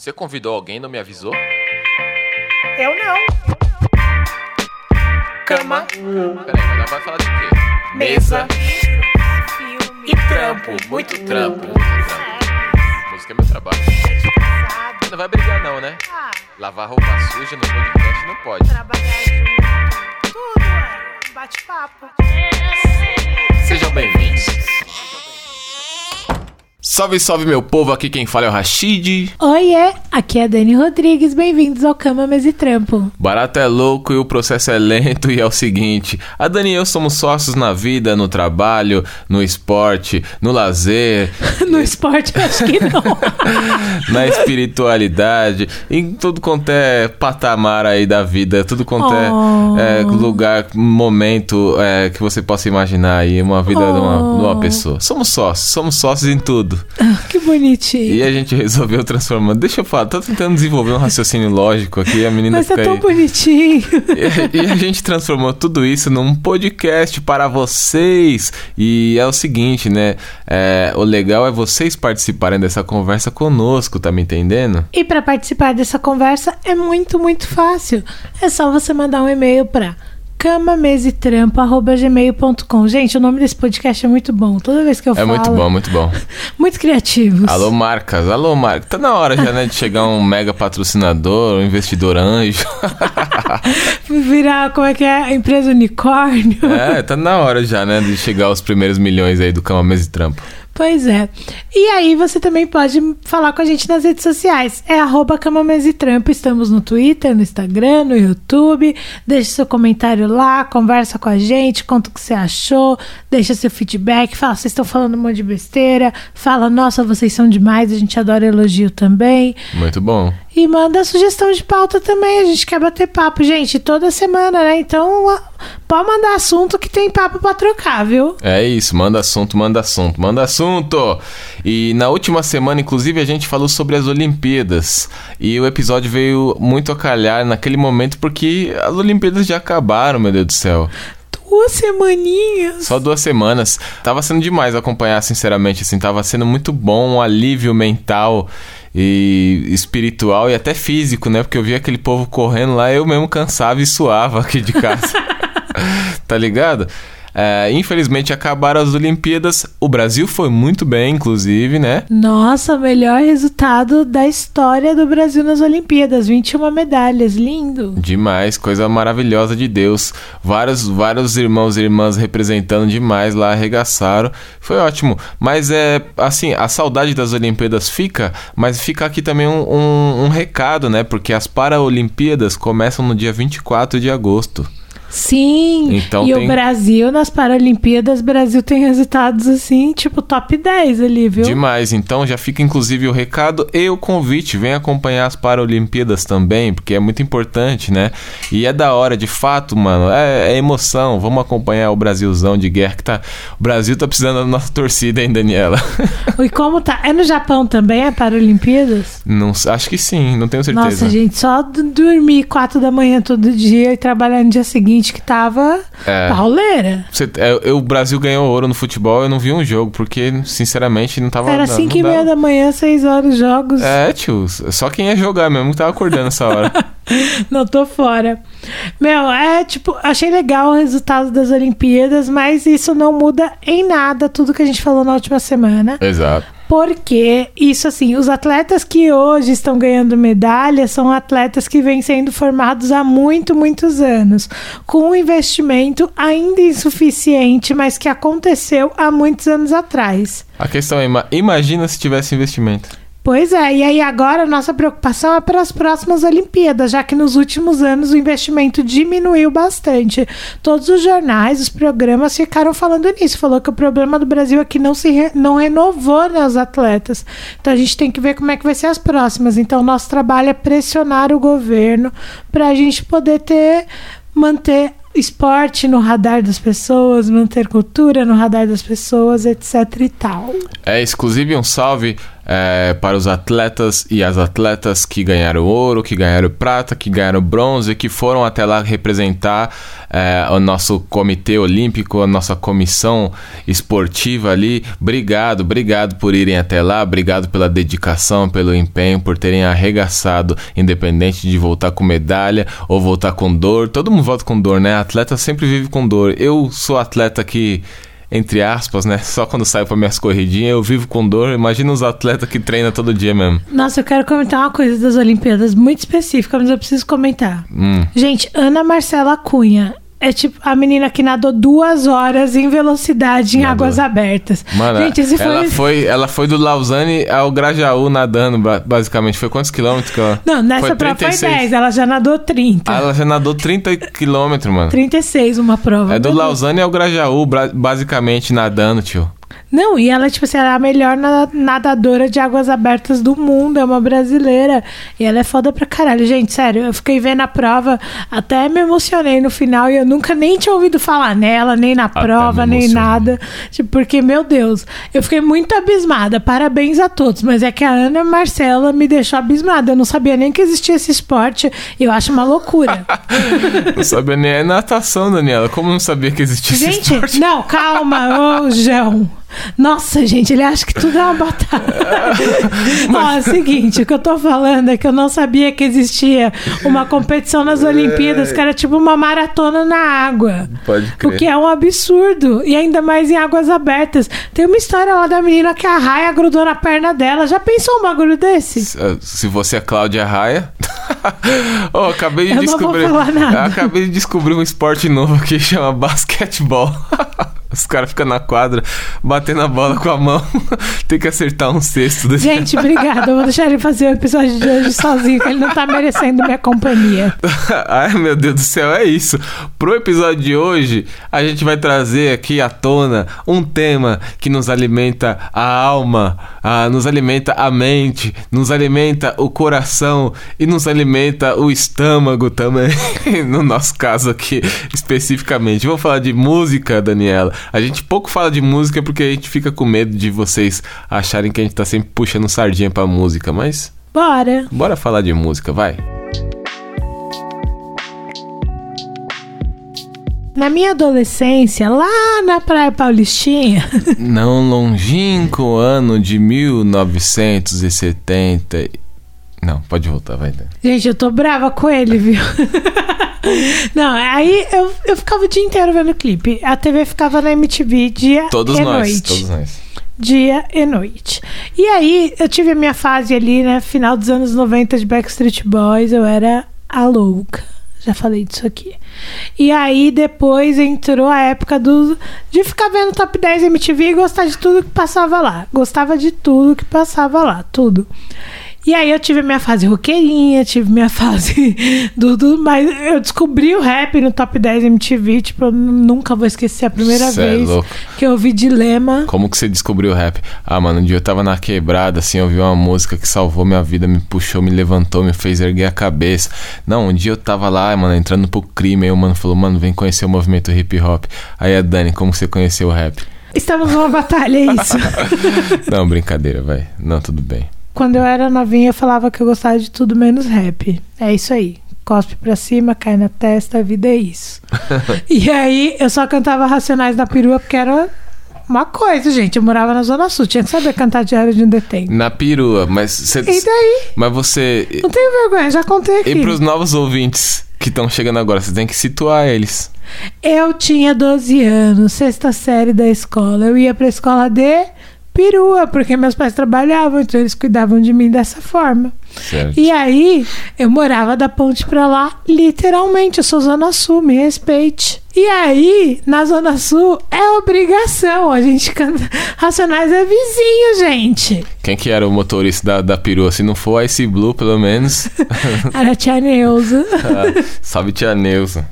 Você convidou alguém e não me avisou? Eu não. Cama, Peraí, mas ela vai falar de quê? mesa Filme. e trampo. Muito trampo. muito trampo. Música é meu trabalho. Não vai brigar não, né? Ah, Lavar roupa suja no podcast não pode. trabalhar junto. Tudo é bate-papo. Sejam bem-vindos. Salve, salve meu povo, aqui quem fala é o Rashid. Oiê, aqui é a Dani Rodrigues, bem-vindos ao Cama, Mesa e Trampo. Barato é louco e o processo é lento e é o seguinte, a Dani e eu somos sócios na vida, no trabalho, no esporte, no lazer, No esporte, eu acho que não. na espiritualidade, em tudo quanto é patamar aí da vida, tudo quanto Oh. é, é, lugar, momento é, que você possa imaginar aí, uma vida de, uma, de uma Oh. pessoa. Somos sócios, somos sócios em tudo. Que bonitinho. E a gente resolveu transformar. Deixa eu falar, tô tentando desenvolver um raciocínio lógico aqui, a menina Mas tá fica tão aí. bonitinho. E, e a gente transformou tudo isso num podcast para vocês. E é o seguinte, né? É, o legal é vocês participarem dessa conversa conosco, tá me entendendo? E para participar dessa conversa é muito, muito fácil. É só você mandar um e-mail para camamesetrampo.gmail.com Gente, o nome desse podcast é muito bom. Toda vez que eu É falo... muito bom, muito bom. Muito criativos. Alô, marcas, alô, marcas. Tá na hora já, né, de chegar um mega patrocinador, um investidor anjo. Virar, como é que é? Empresa unicórnio. É, tá na hora já, né, de chegar os primeiros milhões aí do Cama Mesa e Trampo. Pois é. E aí você também pode falar com a gente nas redes sociais. É arroba Trampo. Estamos no Twitter, no Instagram, no YouTube. Deixe seu comentário lá, conversa com a gente, conta o que você achou, deixa seu feedback, fala, vocês estão falando um monte de besteira, fala, nossa, vocês são demais, a gente adora elogio também. Muito bom. E manda sugestão de pauta também, a gente quer bater papo, gente, toda semana, né? Então, pode mandar assunto que tem papo pra trocar, viu? É isso, manda assunto, manda assunto, manda assunto. E na última semana, inclusive, a gente falou sobre as Olimpíadas. E o episódio veio muito a calhar naquele momento porque as Olimpíadas já acabaram, meu Deus do céu. Duas semaninhas. Só duas semanas. Tava sendo demais acompanhar, sinceramente, assim, tava sendo muito bom, um alívio mental e espiritual e até físico, né? Porque eu via aquele povo correndo lá, eu mesmo cansava e suava aqui de casa. tá ligado? É, infelizmente acabaram as Olimpíadas. O Brasil foi muito bem, inclusive, né? Nossa, melhor resultado da história do Brasil nas Olimpíadas. 21 medalhas, lindo. Demais, coisa maravilhosa de Deus. Vários, vários irmãos e irmãs representando demais lá, arregaçaram. Foi ótimo. Mas é assim, a saudade das Olimpíadas fica, mas fica aqui também um, um, um recado, né? Porque as Paralimpíadas começam no dia 24 de agosto. Sim. Então e tem- o Brasil nas Paralimpíadas, o Brasil tem resultados assim, tipo top 10 ali, viu? Demais, então já fica inclusive o recado e o convite. Vem acompanhar as Paralimpíadas também, porque é muito importante, né? E é da hora, de fato, mano. É, é emoção. Vamos acompanhar o Brasilzão de guerra que tá. O Brasil tá precisando da nossa torcida, hein, Daniela? E como tá? É no Japão também, é Paralimpíadas? Não, acho que sim, não tenho certeza. Nossa, gente, só dormir 4 da manhã todo dia e trabalhar no dia seguinte que tava É. pauleira. Você- é, eu- o Brasil ganhou ouro no futebol, eu não vi um jogo, porque, sinceramente, não tava. Era não 5 e meia da manhã, 6 horas jogos. É, tio, só quem ia jogar mesmo que tava acordando essa hora. Não tô fora. Meu, é tipo, achei legal o resultado das Olimpíadas, mas isso não muda em nada tudo que a gente falou na última semana. Exato. Porque isso assim, os atletas que hoje estão ganhando medalha são atletas que vêm sendo formados há muito, muitos anos, com um investimento ainda insuficiente, mas que aconteceu há muitos anos atrás. A questão é, ima- imagina se tivesse investimento. Pois é, e aí agora a nossa preocupação é para as próximas Olimpíadas, já que nos últimos anos o investimento diminuiu bastante. Todos os jornais, os programas ficaram falando nisso. Falou que o problema do Brasil é que não se re- não renovou né, os atletas. Então a gente tem que ver como é que vai ser as próximas. Então nosso trabalho é pressionar o governo para a gente poder ter manter esporte no radar das pessoas, manter cultura no radar das pessoas, etc e tal. É, exclusive um salve é, para os atletas e as atletas que ganharam ouro, que ganharam prata, que ganharam bronze, que foram até lá representar é, o nosso comitê olímpico, a nossa comissão esportiva ali. Obrigado, obrigado por irem até lá, obrigado pela dedicação, pelo empenho, por terem arregaçado, independente de voltar com medalha ou voltar com dor. Todo mundo volta com dor, né? Atleta sempre vive com dor. Eu sou atleta que entre aspas, né? Só quando saio para minhas corridinhas eu vivo com dor. Imagina os atletas que treinam todo dia mesmo. Nossa, eu quero comentar uma coisa das Olimpíadas muito específica, mas eu preciso comentar. Hum. Gente, Ana Marcela Cunha. É tipo a menina que nadou duas horas em velocidade em Nadou. águas abertas. Mano, Gente, esse foi. ela, foi, ela foi do Lausanne ao Grajaú nadando, ba- basicamente. Foi quantos quilômetros que ela... Não, nessa foi prova foi 36. 10, ela já nadou 30. Ah, ela já nadou 30 quilômetros, mano. 36 uma prova. É do. Lausanne ao Grajaú, basicamente nadando, tio. Não, e ela, tipo assim, ela é a melhor na- nadadora de águas abertas do mundo, é uma brasileira. E ela é foda pra caralho. Gente, sério, eu fiquei vendo a prova, até me emocionei no final e eu nunca nem tinha ouvido falar nela, nem na prova, nem nada. Tipo, porque, meu Deus, eu fiquei muito abismada. Parabéns a todos. Mas é que a Ana Marcela me deixou abismada. Eu não sabia nem que existia esse esporte. E eu acho uma loucura. Não sabia nem é natação, Daniela. Como não sabia que existia esse Gente, esporte? não, calma, ô João. Nossa, gente, ele acha que tudo é uma batalha. Ó, é o seguinte, o que eu tô falando é que eu não sabia que existia uma competição nas Olimpíadas que era tipo uma maratona na água. Pode O crer. que é um absurdo. E ainda mais em águas abertas. Tem uma história lá da menina que a raia grudou na perna dela. Já pensou um bagulho desse? Se- Se você é Cláudia Raia. oh, acabei de Eu não vou descobrir. falar nada. Acabei de descobrir um esporte novo que chama basquetebol. Os caras ficam na quadra batendo a bola com a mão. Tem que acertar um cesto desse. Gente, obrigada. Eu vou deixar ele fazer o episódio de hoje sozinho, que ele não tá merecendo minha companhia. Ai, meu Deus do céu, é isso. Pro episódio de hoje, a gente vai trazer aqui à tona um tema que nos alimenta a alma, ah, nos alimenta a mente, nos alimenta o coração e nos alimenta o estômago também. no nosso caso aqui, especificamente. Vamos falar de música, Daniela. A gente pouco fala de música porque a gente fica com medo de vocês acharem que a gente tá sempre puxando sardinha pra música, mas Bora. bora falar de música, vai. Na minha adolescência, lá na Praia Paulistinha, Não longínquo ano de 1970. e- Não, pode voltar, vai. Gente, eu tô brava com ele, viu? Não, aí eu, eu ficava o dia inteiro vendo clipe. A TV ficava na MTV dia Todos e nós, noite. todos nós. Dia e noite. E aí, eu tive a minha fase ali, né? Final dos anos 90 de Backstreet Boys, eu era a louca. Já falei disso aqui. E aí, depois entrou a época do, de ficar vendo Top 10 MTV e gostar de tudo que passava lá. Gostava de tudo que passava lá, tudo. E aí eu tive minha fase roqueirinha, tive minha fase do, do mas eu descobri o rap no Top 10 MTV, tipo, eu nunca vou esquecer a primeira Cê é vez louco. que eu ouvi Dilema. Como que você descobriu o rap? Ah, mano, um dia eu tava na quebrada, assim, eu ouvi uma música que salvou minha vida, me puxou, me levantou, me fez erguer a cabeça. Não, um dia eu tava lá, mano, entrando pro crime, aí o mano falou, mano, vem conhecer o movimento hip hop. Aí a Dani, como você conheceu o rap? Estamos numa batalha, é isso. Não, brincadeira, vai. Não, tudo bem. Quando eu era novinha, eu falava que eu gostava de tudo menos rap. É isso aí. Cospe pra cima, cai na testa, a vida é isso. e aí, eu só cantava Racionais na perua porque era uma coisa, gente. Eu morava na Zona Sul, tinha que saber cantar Diário de um Detém. Na perua, mas você. E daí? Mas você. Não tenho vergonha, já contei aqui. E pros novos ouvintes que estão chegando agora, você tem que situar eles. Eu tinha 12 anos, sexta série da escola. Eu ia pra escola de perua, porque meus pais trabalhavam, então eles cuidavam de mim dessa forma. Certo. E aí, eu morava da ponte pra lá, literalmente. Eu sou Zona Sul, me respeite. E aí, na Zona Sul, é obrigação. A gente canta. Racionais é vizinho, gente. Quem que era o motorista da, da perua? Se não for a Ice Blue, pelo menos. Era a tia Neuza. Ah, Salve tia Neuza.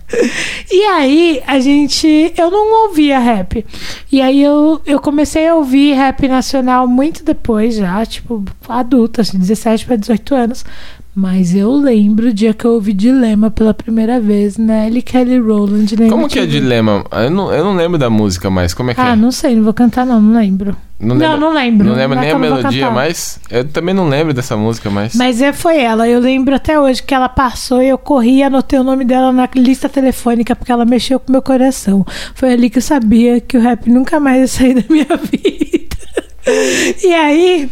E aí, a gente. Eu não ouvia rap. E aí, eu, eu comecei a ouvir rap nacional muito depois, já, tipo, adulta, assim, 17 para 18 anos. Mas eu lembro o dia que eu ouvi Dilema pela primeira vez, Nelly Kelly Rowland. Como que é dilema? Eu não, eu não lembro da música mais. Como é que Ah, é? não sei, não vou cantar não, não lembro. Não, lembro. Não lembro Não é nem a melodia, mas eu também não lembro dessa música, mas. Mas é, foi ela. Eu lembro até hoje que ela passou e eu corri e anotei o nome dela na lista telefônica porque ela mexeu com meu coração. Foi ali que eu sabia que o rap nunca mais ia sair da minha vida. E aí,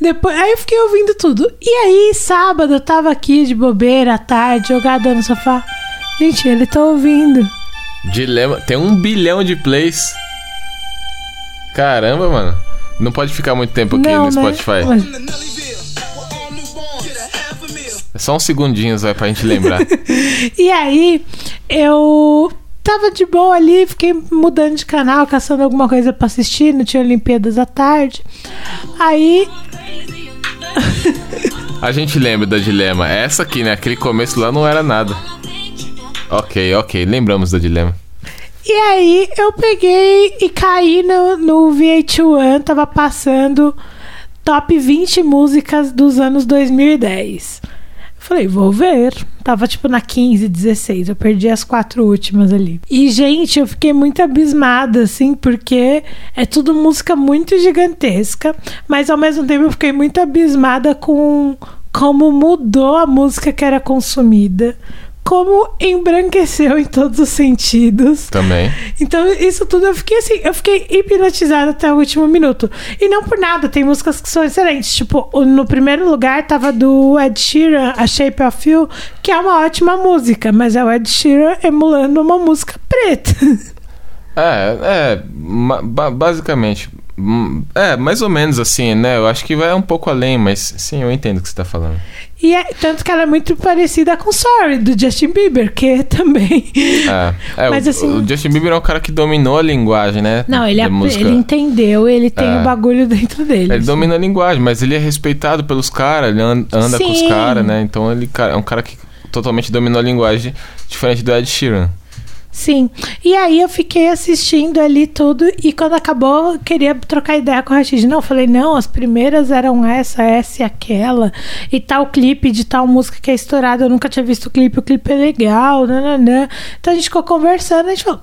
depois, aí eu fiquei ouvindo tudo. E aí, sábado, eu tava aqui de bobeira à tarde, jogada no sofá. Gente, ele tá ouvindo. Dilema. Tem um bilhão de plays. Caramba, mano. Não pode ficar muito tempo aqui Não, no né? Spotify. Mas- É só uns segundinhos, vai, pra gente lembrar. E aí, eu tava de boa ali, fiquei mudando de canal, caçando alguma coisa pra assistir, não tinha Olimpíadas à tarde. Aí, A gente lembra da Dilema. Essa aqui, né? Aquele começo lá não era nada. Ok, ok. Lembramos da Dilema. e aí eu peguei e caí no, no VH1, tava passando top 20 músicas dos anos 2010. Falei, vou ver. Tava tipo na 15, 16. Eu perdi as quatro últimas ali. E, gente, eu fiquei muito abismada, assim, porque é tudo música muito gigantesca. Mas ao mesmo tempo eu fiquei muito abismada com como mudou a música que era consumida. Como embranqueceu em todos os sentidos. Também. Então, isso tudo eu fiquei assim, eu fiquei hipnotizada até o último minuto. E não por nada, tem músicas que são excelentes. Tipo, no primeiro lugar tava do Ed Sheeran, A Shape of You, que é uma ótima música, mas é o Ed Sheeran emulando uma música preta. É, é. basicamente. Hum, É, mais ou menos assim, né? Eu acho que vai um pouco além, mas sim, eu entendo o que você tá falando. E é, tanto que ela é muito parecida com Sorry, do Justin Bieber, que também. É, é Mas o, assim- o Justin Bieber é um cara que dominou a linguagem, né? Não, ele, é- ele entendeu, ele tem É. o bagulho dentro dele. Ele domina a linguagem, mas ele é respeitado pelos caras, ele an- anda com os Sim. caras, né? Então ele é um cara que totalmente dominou a linguagem, diferente do Ed Sheeran. Sim. E aí eu fiquei assistindo ali tudo e quando acabou queria trocar ideia com o Rashid. Não, eu falei, não, as primeiras eram essa, essa e aquela. E tal clipe de tal música que é estourada. Eu nunca tinha visto o clipe, o clipe é legal, nananã. Então a gente ficou conversando, a gente falou,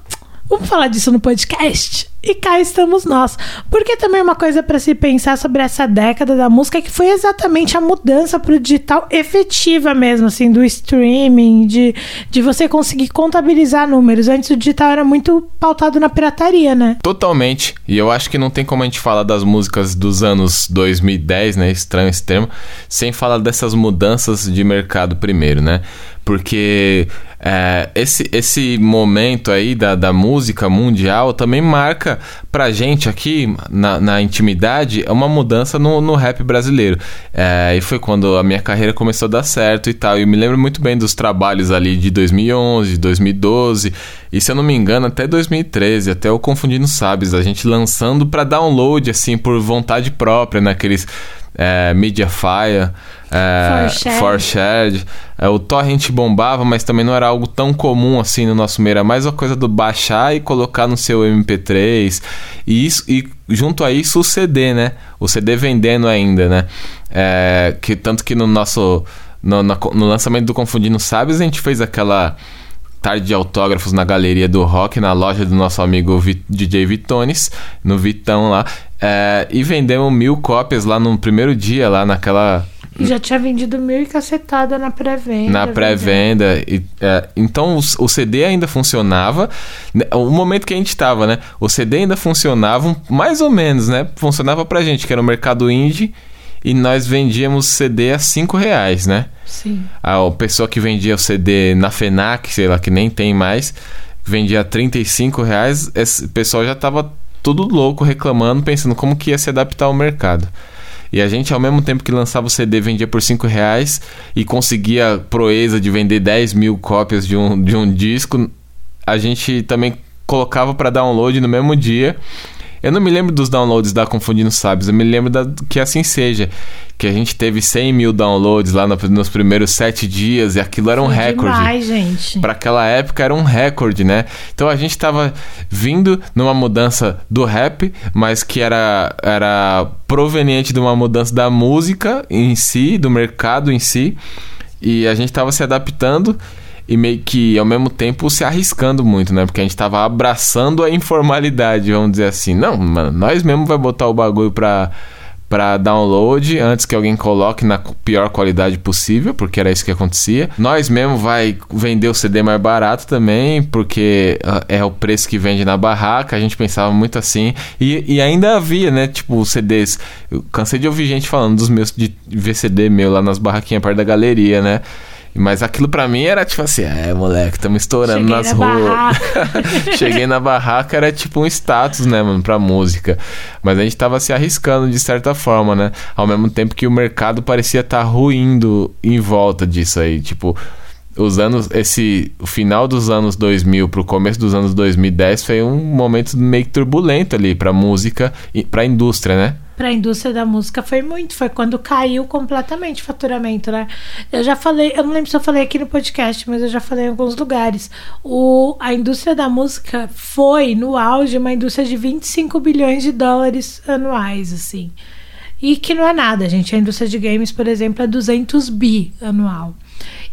vamos falar disso no podcast? E cá estamos nós. Porque também uma coisa para se pensar sobre essa década da música é que foi exatamente a mudança pro digital efetiva mesmo, assim, do streaming, de, de você conseguir contabilizar números. Antes o digital era muito pautado na pirataria, né? Totalmente. E eu acho que não tem como a gente falar das músicas dos anos 2010, né? Estranho esse termo, sem falar dessas mudanças de mercado primeiro, né? Porque é, esse, esse momento aí da, da música mundial também marca pra gente aqui na, na intimidade uma mudança no, no rap brasileiro. É, e foi quando a minha carreira começou a dar certo e tal. E eu me lembro muito bem dos trabalhos ali de 2011, 2012 e se eu não me engano até 2013, até o Confundindo Sabes, a gente lançando pra download assim por vontade própria naqueles é, Mediafire, é. É, o torrent bombava, mas também não era algo tão comum assim no nosso meio. Era mais uma coisa do baixar e colocar no seu MP3. E, isso, e junto a isso o CD, né? O CD vendendo ainda, né? É, que, tanto que no nosso. No, na- no lançamento do Confundindo Sabes, a gente fez aquela tarde de autógrafos na galeria do rock, na loja do nosso amigo Vi- DJ Vitones, no Vitão lá. É, e vendemos mil cópias lá no primeiro dia, lá naquela. E já tinha vendido mil e cacetada na pré-venda. Na pré-venda. E, é, então o, o CD ainda funcionava. né, O momento que a gente tava, né? O CD ainda funcionava, mais ou menos, né? Funcionava pra gente, que era o mercado indie. E nós vendíamos CD a 5 reais, né? Sim. A pessoa que vendia o CD na FENAC, sei lá, que nem tem mais, vendia a 35 reais, esse pessoal já tava tudo louco reclamando, pensando como que ia se adaptar ao mercado. E a gente, ao mesmo tempo que lançava o CD, vendia por 5 reais e conseguia a proeza de vender 10 mil cópias de um, de um disco, a gente também colocava para download no mesmo dia. Eu não me lembro dos downloads da Confundindo Sabes, eu me lembro da, que assim seja. Que a gente teve 100 mil downloads lá no- nos primeiros 7 dias e aquilo era um Foi recorde. Demais, gente. Para aquela época era um recorde, né? Então a gente tava vindo numa mudança do rap, mas que era, era proveniente de uma mudança da música em si, do mercado em si. E a gente tava se adaptando. E meio que ao mesmo tempo se arriscando muito, né? Porque a gente tava abraçando a informalidade, vamos dizer assim. Não, mano, nós mesmo vai botar o bagulho pra, pra download antes que alguém coloque na pior qualidade possível, porque era isso que acontecia. Nós mesmo vai vender o CD mais barato também, porque ah, é o preço que vende na barraca. A gente pensava muito assim. E, e ainda havia, né? Tipo, CDs. Eu cansei de ouvir gente falando dos meus de ver CD meu lá nas barraquinhas perto da galeria, né? Mas aquilo pra mim era tipo assim, é, moleque, estamos estourando Cheguei nas na ruas. Cheguei na barraca, era tipo um status, né, mano, pra música. Mas a gente tava se arriscando de certa forma, né? Ao mesmo tempo que o mercado parecia estar ruindo em volta disso aí. Tipo, os anos, esse, o final dos anos 2000 pro começo dos anos 2010 foi um momento meio turbulento ali pra música e pra indústria, né? Pra indústria da música foi muito, foi quando caiu completamente o faturamento, né? Eu já falei, eu não lembro se eu falei aqui no podcast, mas eu já falei em alguns lugares. O, a indústria da música foi, no auge, uma indústria de 25 bilhões de dólares anuais, assim. E que não é nada, gente. A indústria de games, por exemplo, é 200 bi anual.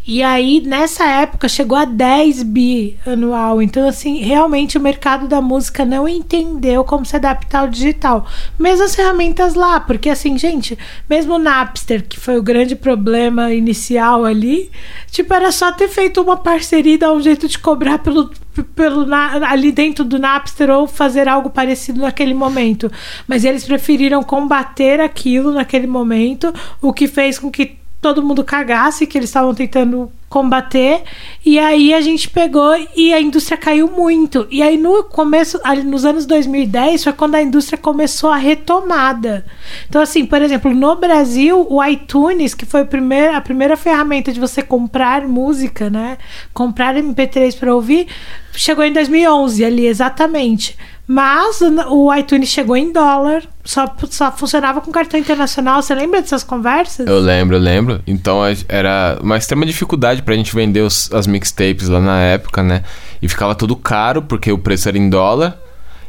E aí, nessa época, chegou a 10 bi anual. Então, assim, realmente o mercado da música não entendeu como se adaptar ao digital. Mesmo as ferramentas lá, porque assim, gente, mesmo o Napster, que foi o grande problema inicial ali, tipo, era só ter feito uma parceria e dar um jeito de cobrar pelo, pelo na- ali dentro do Napster ou fazer algo parecido naquele momento. Mas eles preferiram combater aquilo naquele momento, o que fez com que todo mundo cagasse que eles estavam tentando combater. E aí a gente pegou e a indústria caiu muito. E aí no começo ali nos anos 2010 foi quando a indústria começou a retomada. Então assim por exemplo no Brasil o iTunes que foi a primeira, a primeira ferramenta de você comprar música né? Comprar MP3 para ouvir chegou em 2011 ali exatamente. Mas o iTunes chegou em dólar só, só funcionava com cartão internacional. Você lembra dessas conversas? Eu lembro, eu lembro. Então era uma extrema dificuldade pra gente vender os- as mixtapes lá na época, né? E ficava tudo caro, porque o preço era em dólar.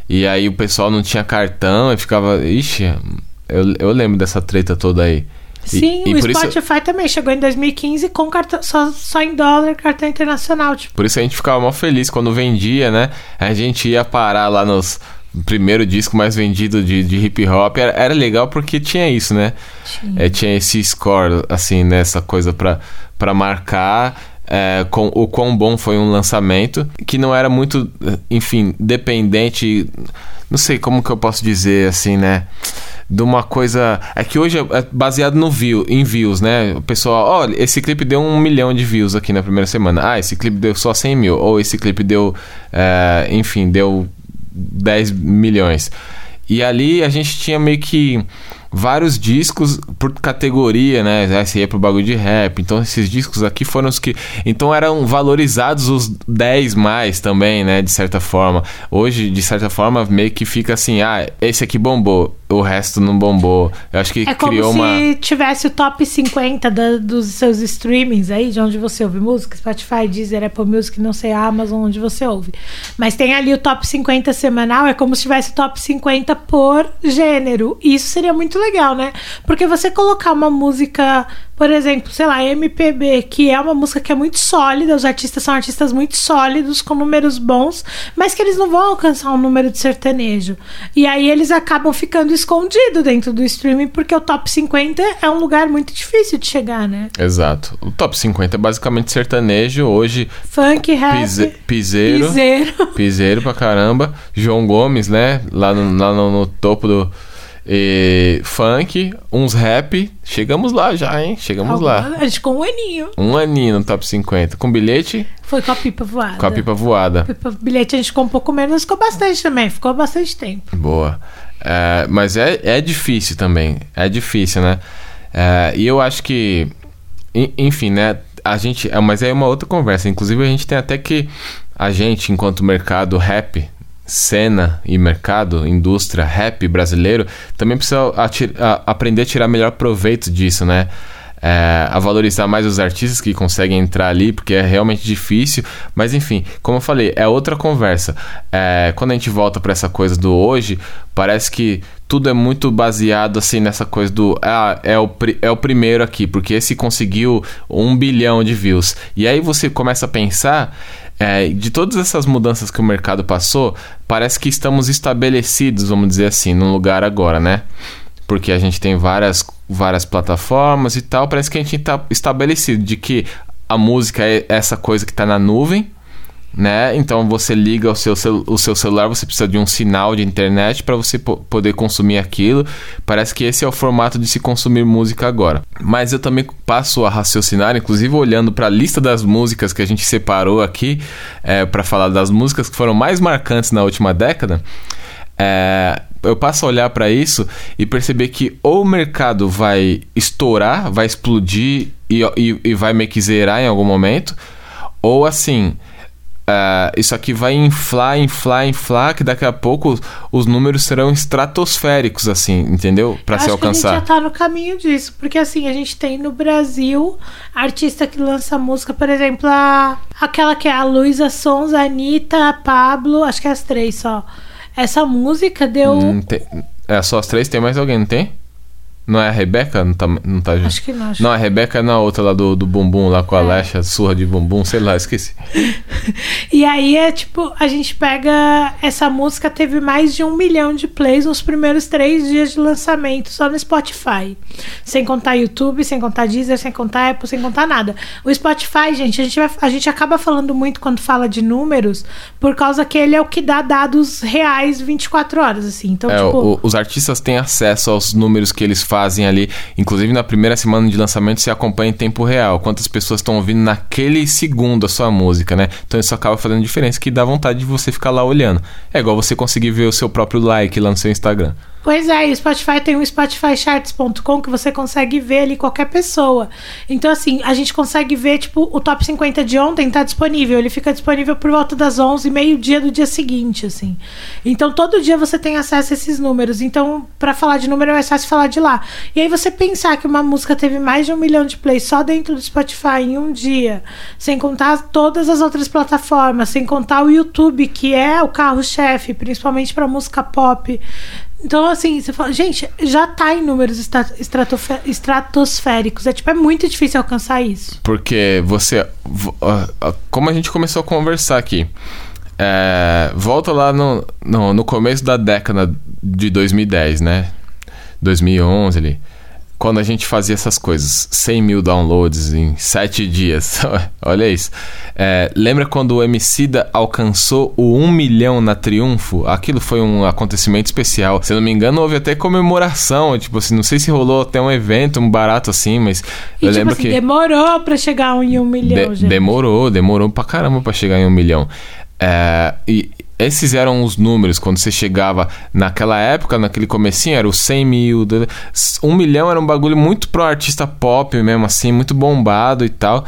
E aí o pessoal não tinha cartão e ficava. Ixi, eu, eu lembro dessa treta toda aí. E- Sim, e o isso- Spotify também chegou em 2015 com cartão, só, só em dólar, cartão internacional. Tipo, Por isso a gente ficava mal feliz quando vendia, né? A gente ia parar lá nos primeiro disco mais vendido de, de hip hop. Era, era legal porque tinha isso, né? É, tinha esse score, assim, né? Essa coisa pra, pra marcar é, com, o quão bom foi um lançamento. Que não era muito, enfim, dependente. Não sei como que eu posso dizer, assim, né? De uma coisa. É que hoje é baseado no view, em views, né? O pessoal, olha, esse clipe deu um milhão de views aqui na primeira semana. Ah, esse clipe deu só 100 mil. Ou esse clipe deu, é, enfim, deu 10 milhões. E ali a gente tinha meio que vários discos por categoria, né? Você ia pro bagulho de rap. Então esses discos aqui foram os que. Então eram valorizados os 10 mais também, né? De certa forma. Hoje, de certa forma, meio que fica assim: ah, esse aqui bombou, o resto não bombou. Eu acho que é como criou se uma. tivesse o top 50 da- dos seus streamings aí, de onde você ouve música, Spotify, Deezer, Apple Music, não sei, Amazon, onde você ouve. Mas tem ali o top 50 semanal, é como se tivesse o top 50 por gênero. Isso seria muito legal, né? Porque você colocar uma música, por exemplo, sei lá, MPB, que é uma música que é muito sólida, os artistas são artistas muito sólidos, com números bons, mas que eles não vão alcançar um número de sertanejo. E aí eles acabam ficando escondidos dentro do streaming, porque o top 50 é um lugar muito difícil de chegar, né? Exato. O top 50 é basicamente sertanejo. Hoje, Funk, rap, pise... piseiro. piseiro. Piseiro pra caramba. João Gomes, né? Lá no, lá no, no topo do eh, funk. Uns rap. Chegamos lá já, hein? Chegamos lá. A gente com um aninho. Um aninho no top 50. Com bilhete, Foi com a pipa voada. com a pipa voada. Pipa- bilhete a gente ficou um pouco menos, mas ficou bastante também. Ficou bastante tempo. Boa. É, mas é, é difícil também. É difícil, né? É, e eu acho que. en- Enfim, né? A gente. é, Mas é uma outra conversa. Inclusive, a gente tem até que. A gente, enquanto mercado rap, cena e mercado, indústria rap brasileiro, também precisa aprender a tirar melhor proveito disso, né? É, a valorizar mais os artistas que conseguem entrar ali, porque é realmente difícil. Mas enfim, como eu falei, é outra conversa. É, quando a gente volta para essa coisa do hoje, parece que tudo é muito baseado assim nessa coisa do ah, é o, é o primeiro aqui, porque esse conseguiu um bilhão de views. E aí você começa a pensar é, de todas essas mudanças que o mercado passou, parece que estamos estabelecidos, vamos dizer assim, num lugar agora, né? Porque a gente tem várias, várias plataformas e tal, parece que a gente está estabelecido de que a música é essa coisa que está na nuvem, né? Então você liga o seu, o seu celular, você precisa de um sinal de internet para você poder consumir aquilo. Parece que esse é o formato de se consumir música agora. Mas eu também passo a raciocinar, inclusive olhando para a lista das músicas que a gente separou aqui é, para falar das músicas que foram mais marcantes na última década. É, eu passo a olhar para isso e perceber que ou o mercado vai estourar, vai explodir e, e, e vai meio que zerar em algum momento, ou assim Uh, isso aqui vai inflar, inflar, inflar, que daqui a pouco os números serão estratosféricos, assim, entendeu? Para se alcançar. a gente já tá no caminho disso, porque assim, a gente tem no Brasil artista que lança música, por exemplo, a, aquela que é a Luísa Sons, a Anitta, a Pablo, acho que é as três só. Essa música deu. Hum, tem, é só as três? Tem mais alguém, não tem? Não é a Rebeca? Não tá, não tá Acho que não. Acho. Não, a Rebeca é na outra lá do, do bumbum, lá com a é. Alexa, surra de bumbum, sei lá, esqueci. e aí é tipo, a gente pega. Essa música teve mais de um milhão de plays nos primeiros três dias de lançamento, só no Spotify. Sem contar YouTube, sem contar Deezer, sem contar Apple, sem contar nada. O Spotify, gente, a gente, vai, a gente acaba falando muito quando fala de números, por causa que ele é o que dá dados reais 24 horas, assim. Então, é, tipo. O, os artistas têm acesso aos números que eles fazem ali. Inclusive, na primeira semana de lançamento, você acompanha em tempo real. Quantas pessoas estão ouvindo naquele segundo a sua música, né? Então isso acaba fazendo diferença, que dá vontade de você ficar lá olhando. É igual você conseguir ver o seu próprio like lá no seu Instagram. Pois é, e o Spotify tem um spotifycharts.com que você consegue ver ali qualquer pessoa. Então, assim, a gente consegue ver, tipo, o top 50 de ontem tá disponível. Ele fica disponível por volta das 11, meio-dia do dia seguinte, assim. Então, todo dia você tem acesso a esses números. Então, para falar de número é mais fácil falar de lá. E aí, você pensar que uma música teve mais de um milhão de plays só dentro do Spotify em um dia, sem contar todas as outras plataformas, sem contar o YouTube, que é o carro-chefe, principalmente para música pop então, assim, você fala, gente, já tá em números estratosféricos. É tipo, é muito difícil alcançar isso. Porque você. Como a gente começou a conversar aqui. É, volta lá no, no, no começo da década de 2010, né? 2011 ali quando a gente fazia essas coisas, 100 mil downloads em 7 dias. Olha isso. É, lembra quando o Emicida alcançou o 1 milhão na Triunfo? Aquilo foi um acontecimento especial. Se eu não me engano, houve até comemoração. Tipo assim, não sei se rolou até um evento, um barato assim, mas e, eu tipo lembro assim, que. Demorou pra chegar em 1 milhão, de gente. Demorou, demorou pra caramba pra chegar em 1 milhão. É, e esses eram os números quando você chegava naquela época, naquele comecinho, era o 100 mil. Um milhão era um bagulho muito pro artista pop mesmo, assim, muito bombado e tal.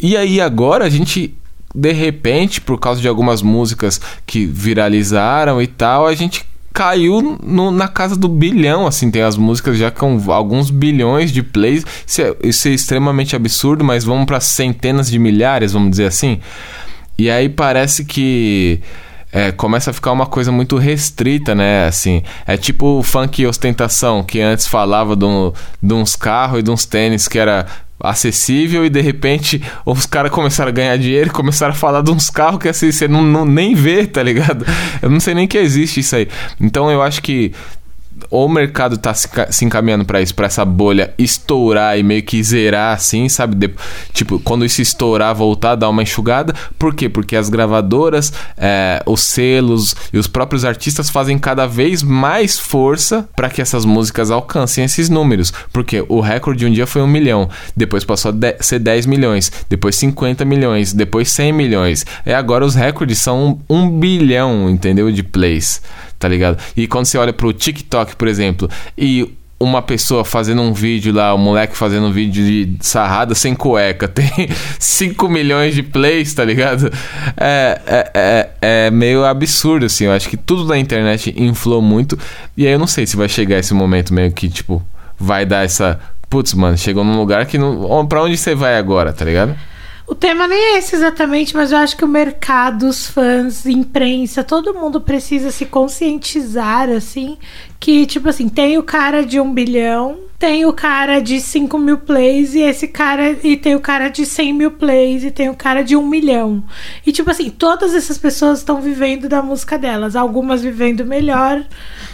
E aí agora a gente, de repente, por causa de algumas músicas que viralizaram e tal, a gente caiu no, na casa do bilhão, assim, tem as músicas já com alguns bilhões de plays. Isso é, isso é extremamente absurdo, mas vamos para centenas de milhares, vamos dizer assim. E aí parece que é, começa a ficar uma coisa muito restrita, né? Assim, é tipo o funk ostentação, que antes falava de, um, de uns carros e de uns tênis que era acessível e de repente os caras começaram a ganhar dinheiro e começaram a falar de uns carros que assim, você não, não, nem vê, tá ligado? Eu não sei nem que existe isso aí. Então eu acho que ou o mercado está se, se, encaminhando para isso, para essa bolha estourar e meio que zerar assim, sabe? De, tipo, quando isso estourar, voltar, dar uma enxugada. Por quê? Porque as gravadoras, é, os selos e os próprios artistas fazem cada vez mais força para que essas músicas alcancem esses números. Porque o recorde um dia foi um milhão, depois passou a ser 10 milhões, depois 50 milhões, depois 100 milhões. E agora os recordes são um bilhão, entendeu? De plays tá ligado? E quando você olha pro TikTok, por exemplo, e uma pessoa fazendo um vídeo lá, um moleque fazendo um vídeo de sarrada sem cueca, tem 5 milhões de plays, tá ligado? É, é, é, é, meio absurdo, assim. Eu acho que tudo na internet inflou muito. E aí eu não sei se vai chegar esse momento meio que, tipo, vai dar essa putz, mano, chegou num lugar que não. Pra onde você vai agora, tá ligado? O tema nem é esse exatamente, mas eu acho que o mercado, os fãs, imprensa, todo mundo precisa se conscientizar, assim, que, tipo assim, tem o cara de um bilhão, tem o cara de 5 mil plays, e esse cara. E tem o cara de 100 mil plays, e tem o cara de um milhão. E, tipo assim, todas essas pessoas estão vivendo da música delas. Algumas vivendo melhor,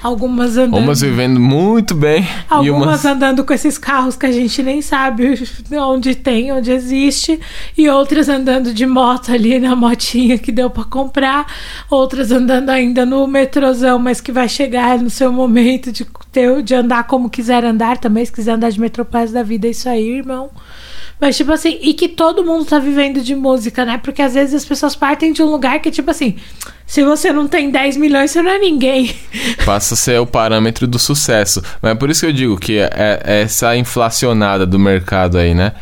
algumas andando. Umas vivendo muito bem Algumas umas. andando com esses carros que a gente nem sabe onde tem, onde existe, e outras andando de moto ali na motinha que deu pra comprar, outras andando ainda no metrozão, mas que vai chegar no seu momento de ter, de andar como quiser andar também, se quiser andar de metroplus da vida, é isso aí, irmão. Mas, tipo assim, e que todo mundo tá vivendo de música, né? Porque às vezes as pessoas partem de um lugar que, tipo assim, se você não tem 10 milhões, você não é ninguém. passa a ser o parâmetro do sucesso. Mas é por isso que eu digo que é, é essa inflacionada do mercado aí, né?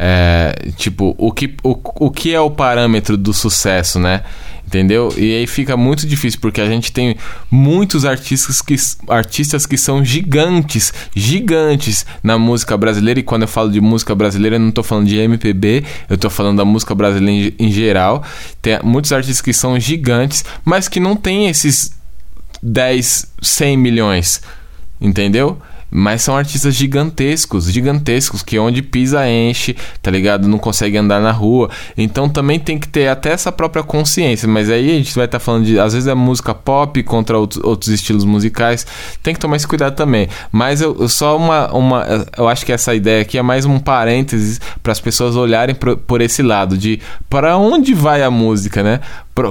É, tipo, o que, o, o que é o parâmetro do sucesso, né? Entendeu? E aí fica muito difícil, porque a gente tem muitos artistas que, artistas que são gigantes, gigantes na música brasileira. E quando eu falo de música brasileira, eu não tô falando de MPB, eu tô falando da música brasileira em, em geral. Tem muitos artistas que são gigantes, mas que não tem esses 10, 100 milhões, entendeu? Mas são artistas gigantescos, gigantescos, que onde pisa enche, tá ligado? Não consegue andar na rua. Então também tem que ter até essa própria consciência. Mas aí a gente vai estar falando de, às vezes é música pop contra outros, outros estilos musicais. Tem que tomar esse cuidado também. Mas eu, eu só uma, uma. Eu acho que essa ideia aqui é mais um parênteses para as pessoas olharem por esse lado de para onde vai a música, né?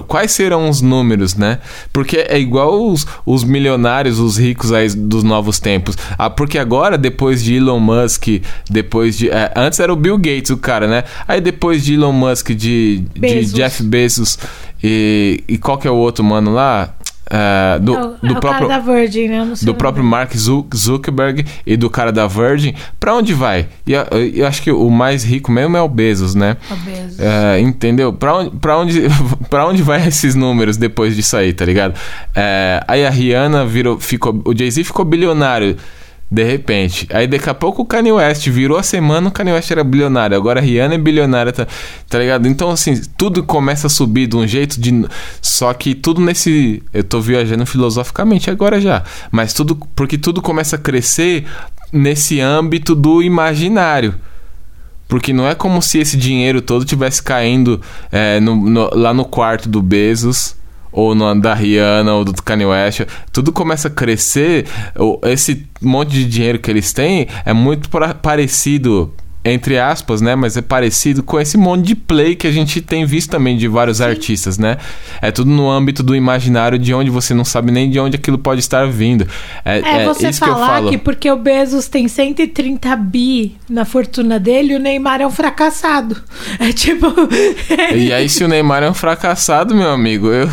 Quais serão os números, né? Porque é igual os, os milionários, os ricos aí dos novos tempos. Ah, porque agora, depois de Elon Musk, depois de. é, antes era o Bill Gates, o cara, né? Aí depois de Elon Musk, de, de Bezos. Jeff Bezos e, e qual que é o outro mano lá? É, do, É o- do é próprio Virgin, né? Do próprio Mark Zu- Zuckerberg e do cara da Virgin, pra onde vai? E eu, eu acho que o mais rico mesmo é o Bezos, né? Obeso. É, entendeu? Pra onde, pra, onde, pra onde vai esses números depois disso aí, tá ligado? É, aí a Rihanna virou, ficou, o Jay-Z ficou bilionário de repente. Aí daqui a pouco o Kanye West virou a semana, o Kanye West era bilionário. Agora a Rihanna é bilionária, tá, tá ligado? Então, assim, tudo começa a subir de um jeito de. Só que tudo nesse. Eu tô viajando filosoficamente agora já. Mas tudo. Porque tudo começa a crescer nesse âmbito do imaginário. Porque não é como se esse dinheiro todo tivesse caindo é, no- no- lá no quarto do Bezos, ou no da Rihanna, ou do Kanye West. Tudo começa a crescer. Esse monte de dinheiro que eles têm é muito pra- parecido. Entre aspas, né? Mas é parecido com esse monte de play que a gente tem visto também de vários artistas, né? É tudo no âmbito do imaginário de onde você não sabe nem de onde aquilo pode estar vindo. É, É, é você isso que eu falar falo. que, porque o Bezos tem 130 bi na fortuna dele, o Neymar é um fracassado. É tipo. E aí, se o Neymar é um fracassado, meu amigo, eu.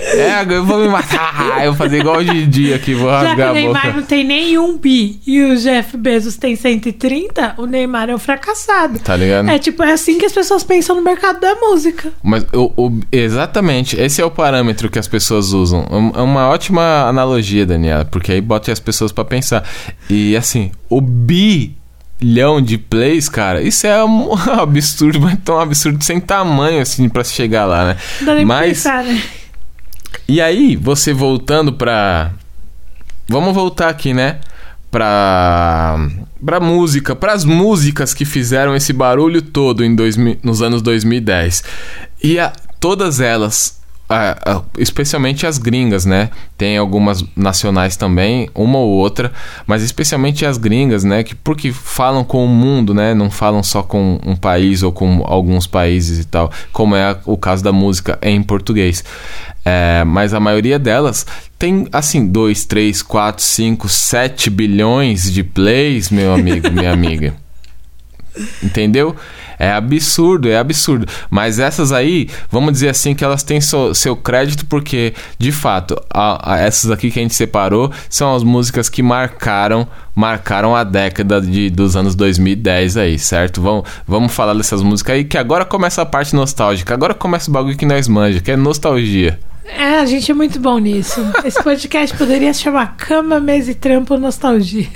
É, eu vou me matar. Eu vou fazer igual o Didi aqui, vou Já que rasgar o a Neymar boca. não tem nenhum bi e o Jeff Bezos tem 130, o Neymar é um fracassado. Tá ligado? É tipo, é assim que as pessoas pensam no mercado da música. Mas o, o- exatamente, esse é o parâmetro que as pessoas usam. É É uma ótima analogia, Daniela, porque aí bota as pessoas pra pensar. E assim, o bilhão de plays, cara, isso é um absurdo, mas tão absurdo sem tamanho assim pra se chegar lá, né? Dá nem Mas pensar, né? E aí, você voltando pra. Vamos voltar aqui, né? Pra. Pra música, pras músicas que fizeram esse barulho todo em 2000, nos anos 2010. E a- todas elas. Ah, ah, especialmente as gringas, né? Tem algumas nacionais também, uma ou outra, mas especialmente as gringas, né? Que porque falam com o mundo, né? Não falam só com um país ou com alguns países e tal, como é o caso da música em português. É, mas a maioria delas tem, assim, 2, 3, 4, 5, 7 bilhões de plays, meu amigo, minha amiga. Entendeu? É absurdo, é absurdo. Mas essas aí, vamos dizer assim, que elas têm seu, seu crédito, porque, de fato, a- a- essas aqui que a gente separou são as músicas que marcaram marcaram a década de, dos anos 2010 aí, certo? Vamos, vamos falar dessas músicas aí, que agora começa a parte nostálgica. Agora começa o bagulho que nós manja, que é nostalgia. É, a gente é muito bom nisso. Esse podcast poderia se chamar Cama, Mesa e Trampo Nostalgia.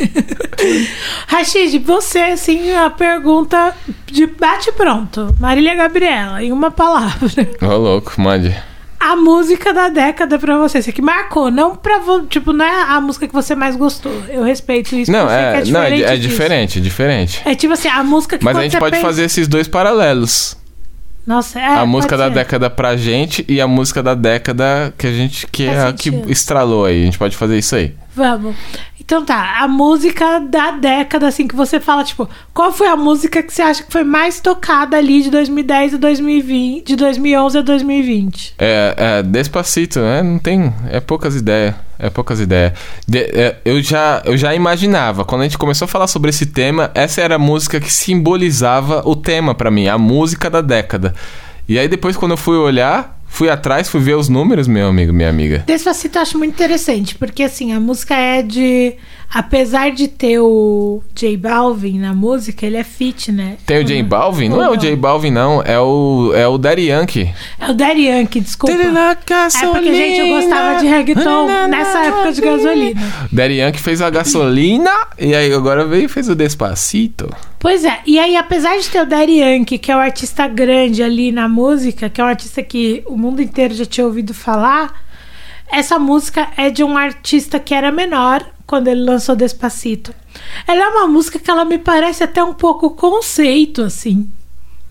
Rashid, você, assim, a pergunta de bate pronto. Marília Gabriela, em uma palavra. Ô, louco, mande. A música da década pra você, assim, que marcou. Não pra. Tipo, não é a música que você mais gostou. Eu respeito isso. Não, sei é, que não, é, é diferente, é diferente. É tipo assim, a música que Mas a gente você pode pensa- fazer esses dois paralelos. Nossa, é. a música da ser. década pra gente e a música da década que a gente que é a que estralou aí. A gente pode fazer isso aí. Vamos. Então tá, a música da década, assim, que você fala, tipo, qual foi a música que você acha que foi mais tocada ali de 2010 a 2020, de 2011 a 2020? É, é Despacito, né? Não tem. É poucas ideias. É poucas ideias. De- é, eu, já, eu já imaginava, quando a gente começou a falar sobre esse tema, essa era a música que simbolizava o tema pra mim, a música da década. E aí depois, quando eu fui olhar, fui atrás, fui ver os números, meu amigo, minha amiga. Despacito eu acho muito interessante, porque assim, a música é de. Apesar de ter o J Balvin na música, ele é fit, né? Tem o J Balvin? Não Ou é o J Balvin, não. É o, é o Daddy Yankee. É o Daddy Yankee, desculpa. É porque, gente, eu gostava de reggaeton nessa época de gasolina. Daddy Yankee fez a gasolina e aí agora veio e fez o Despacito. Pois é, e aí, apesar de ter o Daddy Yankee, que é o artista grande ali na música, que é um artista que o mundo inteiro já tinha ouvido falar, essa música é de um artista que era menor quando ele lançou Despacito. Ela é uma música que ela me parece até um pouco conceito, assim.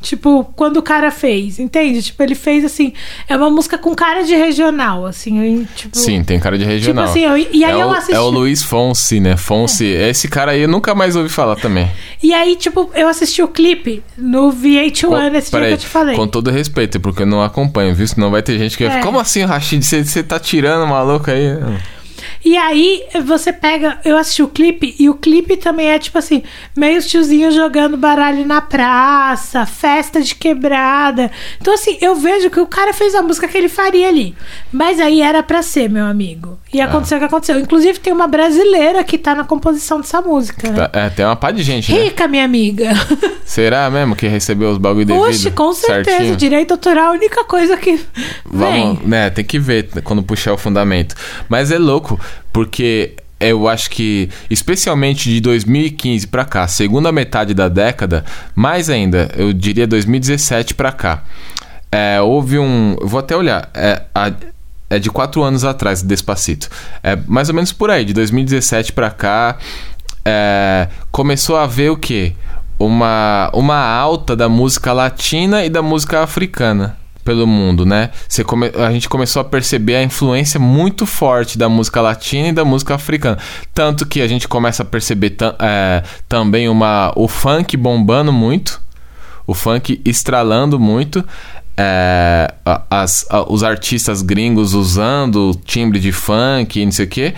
Tipo, quando o cara fez, entende? Tipo, ele fez assim. É uma música com cara de regional, assim. eu, Tipo, Sim, tem cara de regional. assim, eu- e aí é eu o, assisti- É. É o Luiz Fonsi, né? Fonsi. Esse cara aí eu nunca mais ouvi falar também. E aí, tipo, eu assisti o clipe no VH1 nesse dia que eu te falei. com todo respeito, porque eu não acompanho, viu? Senão vai ter gente que vai É. ficar, como assim, Rashid? Você- tá tirando maluco aí? E aí você pega. Eu assisti o clipe e o clipe também é tipo assim: meio os tiozinhos jogando baralho na praça, festa de quebrada. Então, assim, eu vejo que o cara fez a música que ele faria ali. Mas aí era pra ser, meu amigo. E Ah. aconteceu o que aconteceu. Inclusive, tem uma brasileira que tá na composição dessa música, né? Tá- É, tem uma pá de gente, né? Rica, minha amiga. Será mesmo que recebeu os bagulho devido? Oxe, com certeza. Certinho? Direito autoral é a única coisa que. Vamos, Vem. né, tem que ver quando puxar o fundamento. Mas é louco, porque eu acho que, especialmente de 2015 pra cá, segunda metade da década, mais ainda, eu diria 2017 pra cá, é, houve um. eu Vou até olhar. É, a- é de quatro anos atrás, Despacito. É mais ou menos por aí, de 2017 pra cá, é, começou a ver o quê? Uma, uma alta da música latina e da música africana pelo mundo, né? Come- a gente começou a perceber a influência muito forte da música latina e da música africana. Tanto que a gente começa a perceber é, também uma, o funk bombando muito, o funk estralando muito. É, as- os artistas gringos usando timbre de funk e não sei o que.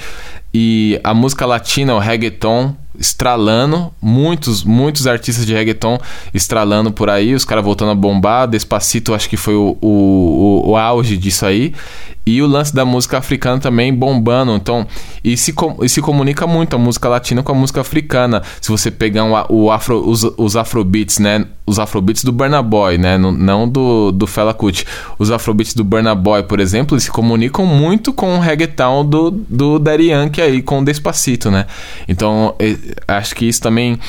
E a música latina, o reggaeton, estralando. Muitos, muitos artistas de reggaeton estralando por aí. Os caras voltando a bombar. Despacito, acho que foi o, o, o, o auge disso aí. E o lance da música africana também bombando. Então, e se, com- e se comunica muito a música latina com a música africana. Se você pegar um o afro, os, os afrobeats, né? Os afrobeats do Burna Boy, né? Não, não do, do Fela Kuti. Os afrobeats do Burna Boy, por exemplo, eles se comunicam muito com o reggaeton do, do Daddy Yankee aí, com o Despacito, né? Então, acho que isso também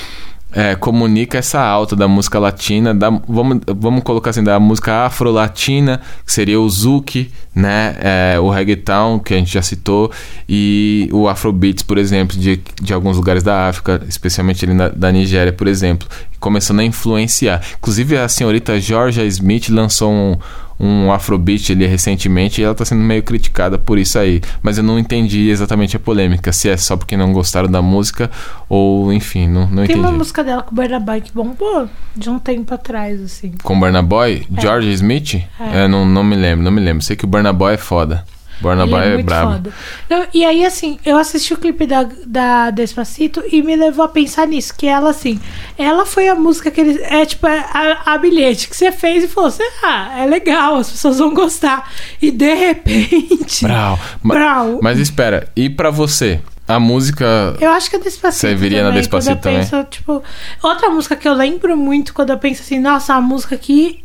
é, comunica essa alta da música latina, da, vamos, vamos colocar assim, da música afro-latina, que seria o zouk, né, é, o reggaeton, que a gente já citou, e o afrobeats, por exemplo, de, de alguns lugares da África, especialmente ali na, da Nigéria, por exemplo, começando a influenciar. Inclusive, a senhorita Georgia Smith lançou um, um afrobeat ali recentemente e ela tá sendo meio criticada por isso aí. Mas eu não entendi exatamente a polêmica, se é só porque não gostaram da música ou, enfim, não, não Tem entendi. uma música dela com o Burna Boy que bombou de um tempo atrás, assim. Com Burna Boy? George Smith? É. É, não, não me lembro, não me lembro. Sei que o Burna Boy é foda. Boy é, muito brabo. Não, e aí, assim, eu assisti o clipe da, da Despacito e me levou a pensar nisso. Que ela, assim, ela foi a música que eles. É tipo a, a bilhete que você fez e falou assim: ah, é legal, as pessoas vão gostar. E de repente. Brau. Brau. Mas espera, e pra você? A música. Eu acho que é Despacito. Você viria na também, Despacito quando eu penso, tipo, outra música que eu lembro muito quando eu penso assim, nossa, a música que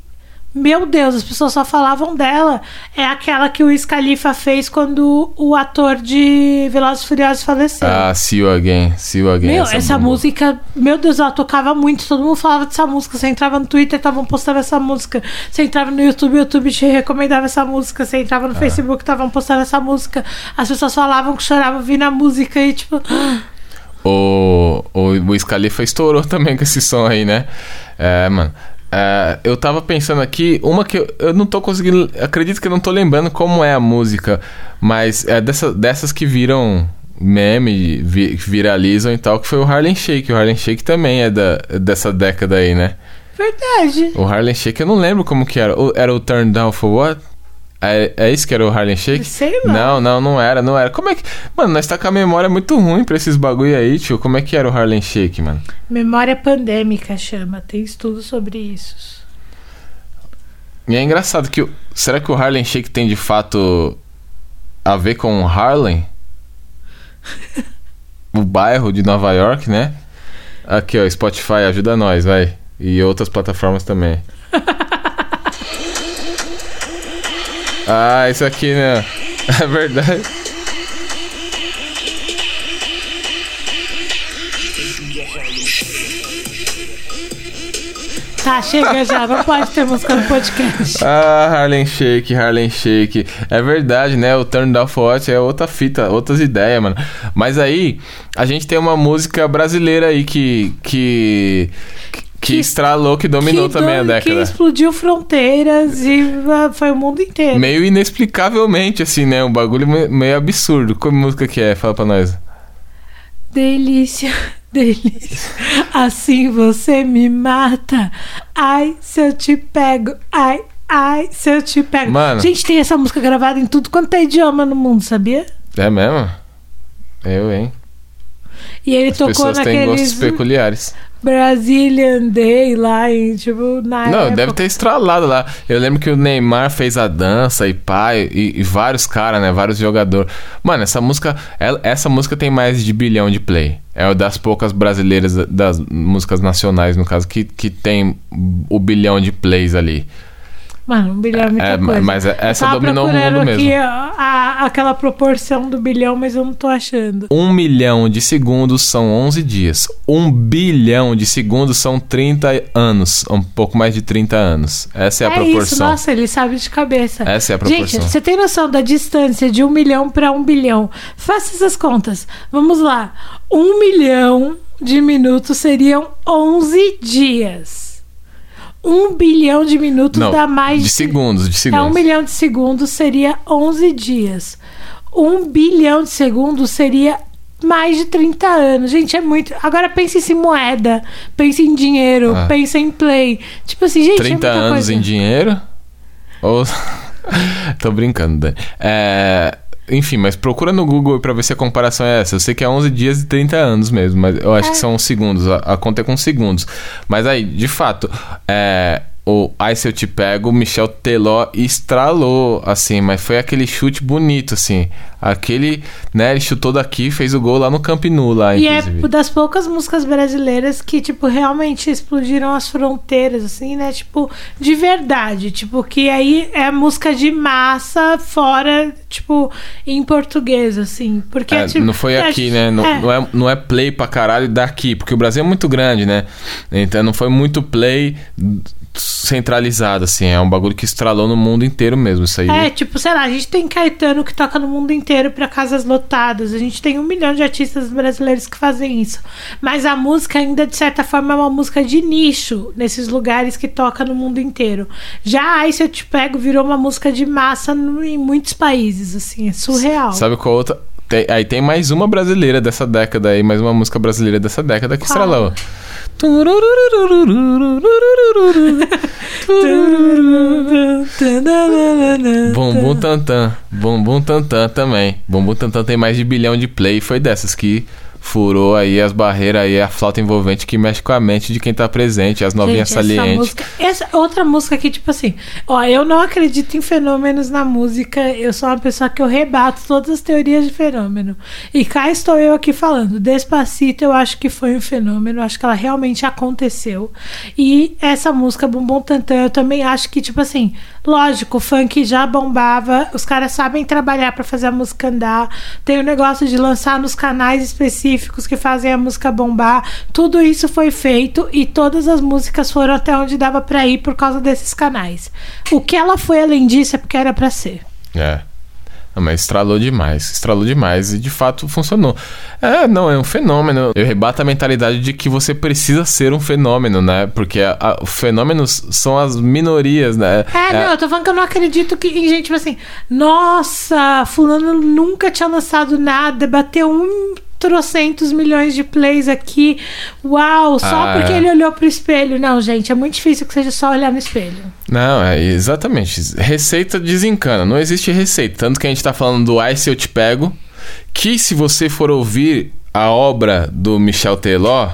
Meu Deus, as pessoas só falavam dela. É aquela que o Wiz Khalifa fez quando o ator de Velozes e Furiosos faleceu. Ah, See You Again, See You Again. Meu, essa, bombou. música, meu Deus, ela tocava muito, todo mundo falava dessa música. Você entrava no Twitter, estavam postando essa música. Você entrava no YouTube, o YouTube te recomendava essa música. Você entrava Ah. no Facebook, estavam postando essa música. As pessoas falavam que choravam ouvindo a música e tipo. O, o Wiz Khalifa estourou também com esse som aí, né? É, mano. É, eu tava pensando aqui, uma que eu, eu não tô conseguindo. Acredito que eu não tô lembrando como é a música, mas é dessa, dessas que viram meme, vi- que viralizam e tal, que foi o Harlem Shake. O Harlem Shake também é da, dessa década aí, né? Verdade. O Harlem Shake eu não lembro como que era. O- Era o Turn Down for What? É, é isso que era o Harlem Shake? Sei lá. Não, não, não era, não era. Como é que. Mano, nós tá com a memória muito ruim pra esses bagulho aí, tio. Como é que era o Harlem Shake, mano? Memória pandêmica chama. Tem estudo sobre isso. E é engraçado que. Será que o Harlem Shake tem de fato a ver com o Harlem? o bairro de Nova York, né? Aqui, ó, Spotify, ajuda nós, vai. E outras plataformas também. Ah, isso aqui, né? É verdade. Tá, chega já. Não pode ter música no podcast. Ah, Harlem Shake, Harlem Shake. É verdade, né? O Turn Down for é outra fita, outras ideias, mano. Mas aí, a gente tem uma música brasileira aí que. que. Que, Que- estralou, que dominou que também a do- década. Que explodiu fronteiras e ah, foi o mundo inteiro. Meio inexplicavelmente, assim, né? Um bagulho me- meio absurdo. Qual música que é? Fala pra nós. Delícia, delícia. Assim você me mata. Ai, se eu te pego. Ai, ai, se eu te pego. Mano. Gente, tem essa música gravada em tudo quanto é idioma no mundo, sabia? É mesmo? Eu, hein? E ele As tocou pessoas têm gostos naqueles peculiares. Brazilian Day lá em, tipo, na Não, época. deve ter estralado lá. Eu lembro que o Neymar fez a dança e pai, e, e vários caras, né? Vários jogadores. Mano, essa música. ela- essa música tem mais de bilhão de play. É uma das poucas brasileiras, das músicas nacionais, no caso, que, que tem o bilhão de plays ali. Mano, um bilhão é muita É, coisa. mas Eu essa dominou o mundo aqui mesmo. a- a- aquela proporção do bilhão, mas eu não tô achando. Um milhão de segundos são 11 dias. Um bilhão de segundos são 30 anos. Um pouco mais de 30 anos. Essa é a é proporção. isso, nossa, ele sabe de cabeça. Essa é a Gente, proporção. você tem noção da distância de um milhão para um bilhão? Faça essas contas. Vamos lá. Um milhão de minutos seriam 11 dias. Um bilhão de minutos Não, dá mais de segundos, de É segundos. um milhão de segundos seria 11 dias. Um bilhão de segundos seria mais de 30 anos. Gente, é muito. Agora pense em moeda, pense em dinheiro, Ah. pense em play. Tipo assim, gente, 30 é anos coisa. em dinheiro? Ou. Tô brincando, Dani. É, Enfim, mas procura no Google pra ver se a comparação é essa. Eu sei que é 11 dias e 30 anos mesmo, mas eu acho É. que são segundos. A, a conta é com segundos. Mas aí, de fato, é, o Ai Se Eu Te Pego, Michel Teló estralou, assim, mas foi aquele chute bonito, assim. Aquele, né, ele chutou daqui fez o gol lá no Camp Nou, lá, E é inclusive. das poucas músicas brasileiras que, tipo, realmente explodiram as fronteiras, assim, né? Tipo, de verdade. Tipo, que aí é música de massa fora, tipo, em português, assim. Porque, É, tipo, não foi é, aqui, né? Não é. não é. não é play pra caralho daqui, porque o Brasil é muito grande, né? Então não foi muito play centralizado, assim. É um bagulho que estralou no mundo inteiro mesmo. Isso aí. É, tipo, sei lá, a gente tem Caetano que toca no mundo inteiro pra casas lotadas. A gente tem um milhão de artistas brasileiros que fazem isso. Mas a música ainda, de certa forma, é uma música de nicho nesses lugares que toca no mundo inteiro. Já aí, se eu te pego, virou uma música de massa no- em muitos países, assim, é surreal. Sabe qual outra? Tem- aí tem mais uma brasileira dessa década aí, mais uma música brasileira dessa década que Qual? estralou. Bumbum Tantan, Bumbum Tantan também. Bumbum Tantan tem mais de bilhão de play, foi dessas que furou aí as barreiras aí, a flauta envolvente que mexe com a mente de quem tá presente, as novinhas Gente, essa salientes. música, essa outra música que, tipo assim, ó, eu não acredito em fenômenos na música. Eu sou uma pessoa que eu rebato todas as teorias de fenômeno. E cá estou eu aqui falando. Despacito, eu acho que foi um fenômeno. Acho que ela realmente aconteceu. E essa música, Bumbum Tantan, eu também acho que, tipo assim, lógico, o funk já bombava. Os caras sabem trabalhar pra fazer a música andar. Tem o negócio de lançar nos canais específicos que fazem a música bombar. Tudo isso foi feito e todas as músicas foram até onde dava pra ir por causa desses canais. O que ela foi além disso é porque era pra ser. É. Não, mas estralou demais, estralou demais e de fato funcionou. É, não, é um fenômeno. Eu rebato a mentalidade de que você precisa ser um fenômeno, né? Porque a- a- os fenômenos são as minorias, né? É, não, eu tô falando que eu não acredito que em gente, tipo assim, nossa, fulano nunca tinha lançado nada, bateu um trocentos milhões de plays aqui. Uau, só Ah, porque é. ele olhou pro espelho. Não, gente, é muito difícil que seja só olhar no espelho. Não, é exatamente. Receita desencana. Não existe receita. Tanto que a gente tá falando do Ai Se Eu Te Pego. Que se você for ouvir a obra do Michel Teló,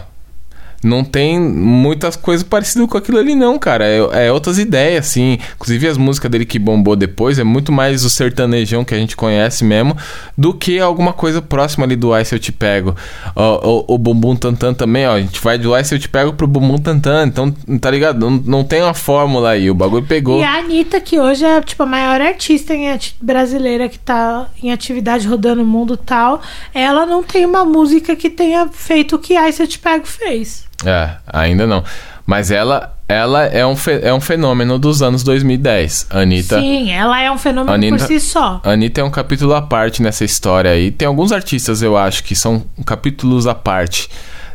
não tem muitas coisas parecidas com aquilo ali, não, cara. É, é outras ideias, assim. Inclusive as músicas dele que bombou depois é muito mais o sertanejão que a gente conhece mesmo do que alguma coisa próxima ali do Ai Se Eu Te Pego. Ó, O, o Bumbum Tantan também, ó. A gente vai do Ai Se Eu Te Pego pro Bumbum Tantan. Então, tá ligado? Não, não tem uma fórmula aí. O bagulho pegou. E a Anitta, que hoje é tipo a maior artista brasileira que tá em atividade rodando o mundo tal, ela não tem uma música que tenha feito o que Ice Eu Te Pego fez. É, ainda não. Mas ela, ela é, um fe- é um fenômeno dos anos 2010. A Anitta, Sim, ela é um fenômeno Anitta- por si só. Anitta é um capítulo à parte nessa história aí. Tem alguns artistas, eu acho, que são capítulos à parte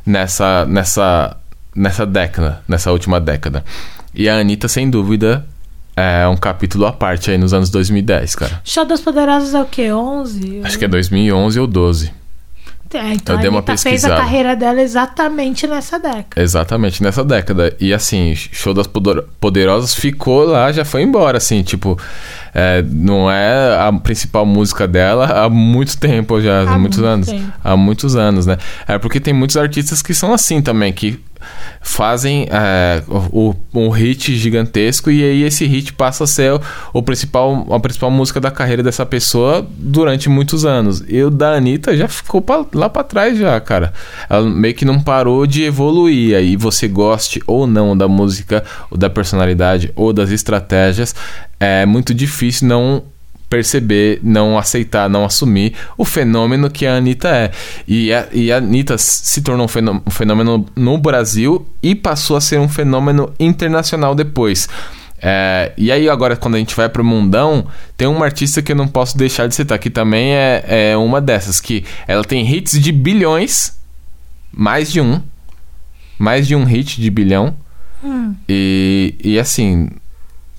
nessa, nessa, nessa década, nessa última década. E a Anitta, sem dúvida, é um capítulo à parte aí nos anos 2010, cara. Show das Poderosas é o quê? 11? Acho que é 2011 ou 12. É, então Eu dei uma Anitta fez a pesquisada. carreira dela exatamente nessa década. Exatamente, nessa década. E assim, Show das Poder- Poderosas ficou lá, já foi embora, assim, tipo, é, não é a principal música dela há muito tempo já, há, Há muitos muito anos. tempo. Há muitos anos, né? É porque tem muitos artistas que são assim também, que fazem é, o, um hit gigantesco e aí esse hit passa a ser o, o principal, a principal música da carreira dessa pessoa durante muitos anos. E o da Anitta já ficou pra- lá pra trás já, cara. Ela meio que não parou de evoluir. Aí você goste ou não da música, ou da personalidade, ou das estratégias, é muito difícil não perceber, não aceitar, não assumir o fenômeno que a Anitta é. E a, e a Anitta se tornou um fenô- fenômeno no Brasil e passou a ser um fenômeno internacional depois. É, e aí agora quando a gente vai pro mundão, tem uma artista que eu não posso deixar de citar, que também é, é uma dessas, que ela tem hits de bilhões, mais de um, mais de um hit de bilhão, e, e assim,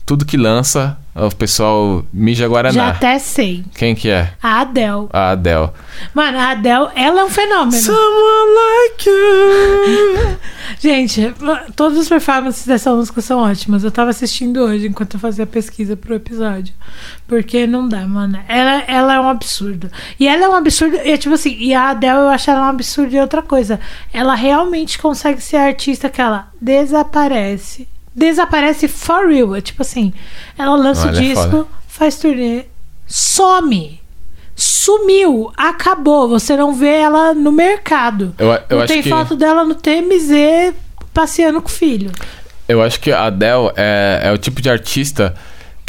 tudo que lança, o pessoal mija Guaraná. Já até sei. Quem que é? A Adele. A Adele. Mano, a Adele, ela é um fenômeno. Someone like you. Gente, todas as performances dessa música são ótimas. Eu tava assistindo hoje enquanto eu fazia a pesquisa pro episódio. Porque não dá, mano. Ela, ela é um absurdo. E ela é um absurdo. E, tipo assim, e a Adele eu acho ela um absurdo e outra coisa. Ela realmente consegue ser a artista que ela desaparece. Desaparece for real. É tipo assim, ela lança Olha, o disco, foda. faz turnê, some. Sumiu, acabou. Você não vê ela no mercado. Eu, eu não tem que foto dela no TMZ passeando com o filho. eu acho que a Adele é, é o tipo de artista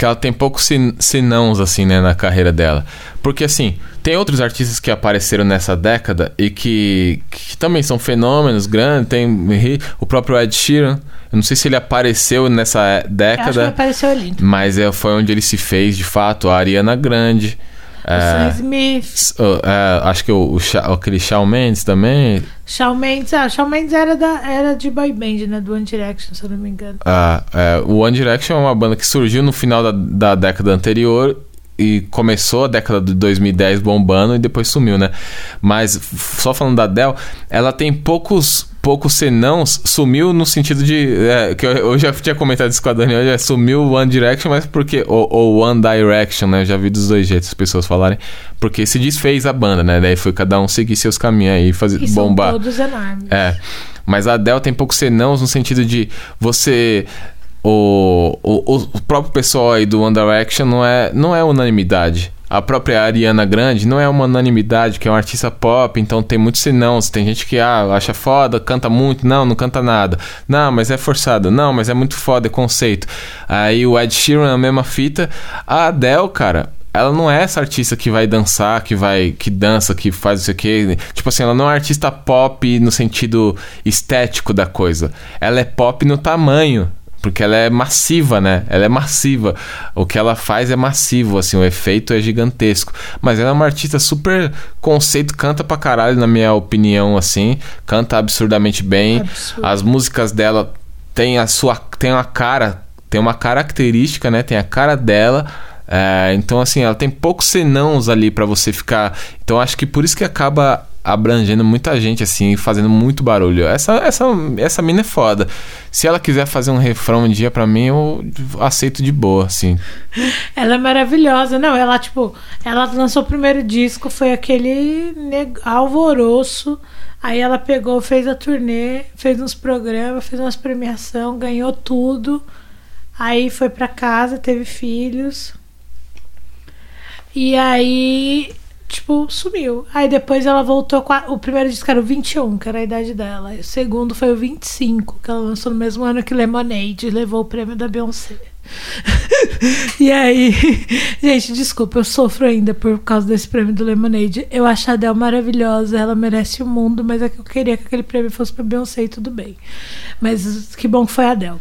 que ela tem poucos sin, sinãos assim, né, na carreira dela. Porque assim, tem outros artistas que apareceram nessa década e que, que também são fenômenos grandes, tem o próprio Ed Sheeran. Eu não sei se ele apareceu nessa Eu acho que década, apareceu lindo. mas é, foi onde ele se fez de fato, a Ariana Grande. O É, Sam Smith, é, acho que o, o aquele Shawn Mendes também. Shawn Mendes. Ah, Shawn Mendes era, da, era de boy band, né? Do One Direction, se eu não me engano. Ah, é, o One Direction é uma banda que surgiu no final da, da década anterior e começou a década de 2010 bombando e depois sumiu, né? Mas só falando da Adele, ela tem poucos poucos senãos, sumiu no sentido de é, que eu, eu já tinha comentado isso com a Dani, hoje, é, sumiu o One Direction, mas porque ou, ou One Direction, né? Eu já vi dos dois jeitos as pessoas falarem, porque se desfez a banda, né? Daí foi cada um seguir seus caminhos aí e fazer E são bombar. todos enormes. É. Mas a Adele tem poucos senãos no sentido de você. O, o, o próprio pessoal aí do One Direction não é, não é unanimidade. A própria Ariana Grande não é uma unanimidade, que é um artista pop, então tem muitos senãos. Tem gente que ah, acha foda, canta muito, não, não canta nada. Não, mas é forçado. Não, mas é muito foda, é conceito. Aí o Ed Sheeran, a mesma fita. A Adele, cara, ela não é essa artista que vai dançar, que vai que dança, que faz isso aqui. Tipo assim, ela não é artista pop no sentido estético da coisa. Ela é pop no tamanho, porque ela é massiva, né? Ela é massiva. O que ela faz é massivo, assim, o efeito é gigantesco. Mas ela é uma artista super conceito, canta pra caralho, na minha opinião, assim. Canta absurdamente bem. Absurdo. As músicas dela tem a sua tem uma cara, tem uma característica, né? Tem a cara dela. É, então assim, ela tem poucos senãos ali pra você ficar. Então acho que por isso que acaba abrangendo muita gente assim, fazendo muito barulho. Essa essa essa mina é foda. Se ela quiser fazer um refrão um dia pra mim, eu aceito de boa, assim. Ela é maravilhosa. Não, ela, tipo, ela lançou o primeiro disco, foi aquele alvoroço. Aí ela pegou, fez a turnê, fez uns programas, fez umas premiação, ganhou tudo. Aí foi pra casa, teve filhos. E aí, tipo, sumiu. Aí depois ela voltou com a- o primeiro disco era o 21, que era a idade dela. O segundo foi o 25, que ela lançou no mesmo ano que Lemonade, levou o prêmio da Beyoncé. e aí, gente, desculpa, eu sofro ainda por causa desse prêmio do Lemonade. Eu acho a Adele maravilhosa, ela merece o mundo, mas é que eu queria que aquele prêmio fosse pra Beyoncé e tudo bem. Mas que bom que foi a Adele.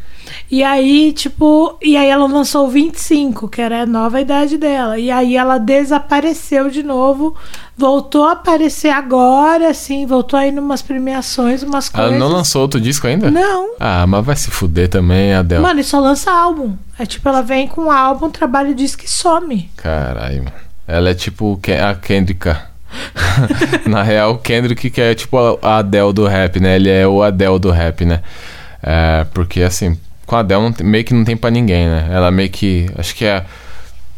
E aí, tipo, e aí ela lançou o 25, que era a nova idade dela. E aí ela desapareceu de novo, voltou a aparecer agora, assim, voltou aí numas premiações, umas Ela coisas. não lançou outro disco ainda? Não. Ah, mas vai se fuder também, Adele. Mano, e só lança álbum. É tipo, ela vem com um álbum, trabalha o disco e some. Caralho, mano. Ela é tipo a Kendricka. Na real, o Kendrick que é tipo a Adele do rap, né? Ele é o Adele do rap, né? É, porque assim, com a Adele não meio que não tem pra ninguém, né? Ela meio que. Acho que é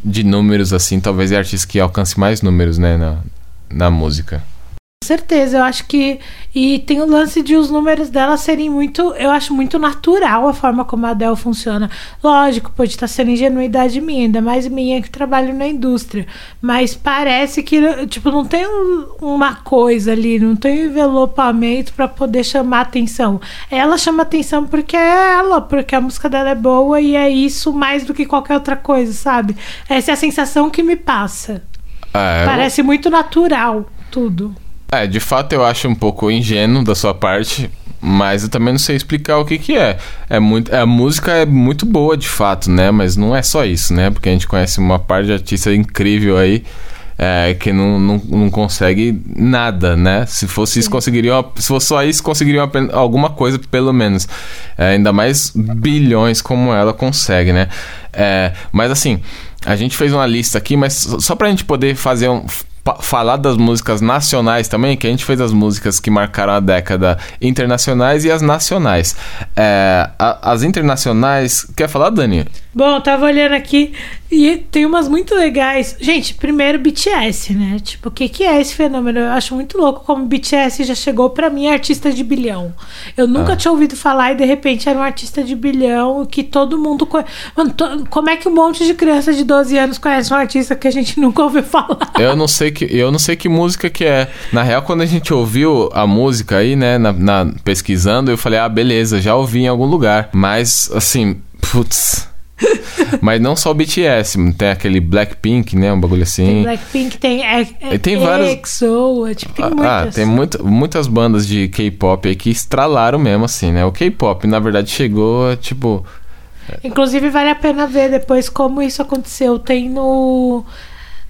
de números assim, talvez é a artista que alcance mais números, né? Na, na música. Certeza, eu acho que. E tem o lance de os números dela serem muito. Eu acho muito natural a forma como a Adele funciona. Lógico, pode estar sendo ingenuidade minha, ainda mais minha que trabalho na indústria. Mas parece que, tipo, não tem um- uma coisa ali, não tem um envelopamento pra poder chamar atenção. Ela chama atenção porque é ela, porque a música dela é boa e é isso mais do que qualquer outra coisa, sabe? Essa é a sensação que me passa. É, eu- Parece muito natural tudo. É, de fato eu acho um pouco ingênuo da sua parte, mas eu também não sei explicar o que que é. É muito, a música é muito boa de fato, né? Mas não é só isso, né? Porque a gente conhece uma parte de artista incrível aí é, que não, não, não consegue nada, né? Se fosse isso, conseguiriam. Se fosse só isso, conseguiriam alguma coisa, pelo menos. É, ainda mais bilhões como ela consegue, né? É, mas assim, a gente fez uma lista aqui, mas só- pra gente poder fazer um falar das músicas nacionais também, que a gente fez as músicas que marcaram a década internacionais e as nacionais. É, a- as internacionais. Quer falar, Dani? Bom, tava olhando aqui e tem umas muito legais. Gente, primeiro BTS, né? Tipo, o que, que é esse fenômeno? Eu acho muito louco como BTS já chegou pra mim artista de bilhão. Eu nunca Ah. tinha ouvido falar e de repente era um artista de bilhão que todo mundo conhece. Mano, to- como é que um monte de criança de 12 anos conhece um artista que a gente nunca ouviu falar? Eu não sei que eu não sei que música que é. Na real, quando a gente ouviu a música aí, né, na, na- pesquisando, eu falei, ah, beleza, já ouvi em algum lugar. Mas assim, putz. Mas não só o BTS, tem aquele Blackpink, né, um bagulho assim. Tem Blackpink, tem, é, é, tem vários- EXO, é, tipo, tem Ah, muitas. tem muita, muitas bandas de K-pop aí que estralaram mesmo, assim, né? O K-pop, na verdade, chegou, tipo. Inclusive, vale a pena ver depois como isso aconteceu. Tem no.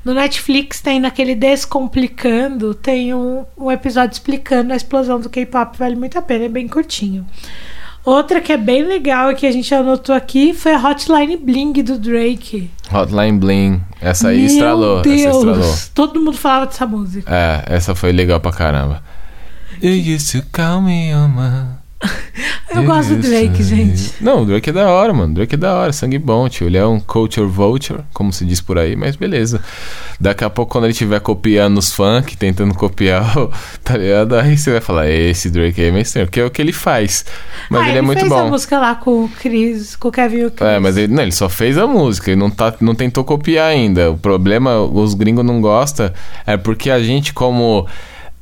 No Netflix, tem naquele Descomplicando, tem um, um episódio explicando a explosão do K-pop. Vale muito a pena, é bem curtinho. Outra que é bem legal e que a gente anotou aqui foi a Hotline Bling do Drake. Hotline Bling. Essa aí Meu estralou. Deus. Essa estralou. Todo mundo falava dessa música. É, essa foi legal pra caramba. You used to call me on Eu gosto do Drake, gente. Não, o Drake é da hora, mano. O Drake é da hora, sangue bom, tio. Ele é um culture vulture, como se diz por aí, mas beleza. Daqui a pouco, quando ele estiver copiando os funk, tentando copiar. Tá ligado? Aí você vai falar, esse Drake aí é meio estranho, porque é o que ele faz. Mas ah, ele, é muito fez bom. a música lá com o Chris, com o Kevin o Chris. É, mas ele, não, ele só fez a música, ele não, tá, não tentou copiar ainda. O problema, os gringos não gostam, é porque a gente, como.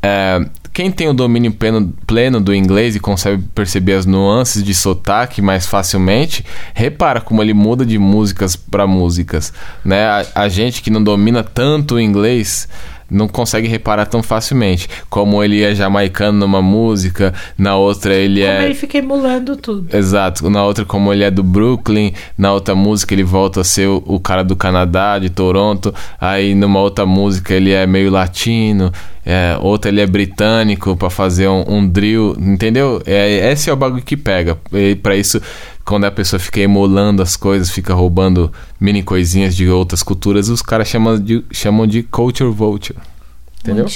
é, quem tem o domínio pleno, pleno do inglês e consegue perceber as nuances de sotaque mais facilmente, repara como ele muda de músicas para músicas, né? A, a gente que não domina tanto o inglês não consegue reparar tão facilmente. Como ele é jamaicano numa música, na outra ele Como é ele fica emulando tudo. Exato. Na outra, como ele é do Brooklyn, na outra música ele volta a ser o, o cara do Canadá, de Toronto. Aí numa outra música ele é meio latino. É, outra ele é britânico pra fazer um, um drill, entendeu? É, esse é o bagulho que pega. Pra isso, quando a pessoa fica emulando as coisas, fica roubando mini coisinhas de outras culturas, os caras chamam de, chamam de culture vulture. Entendeu?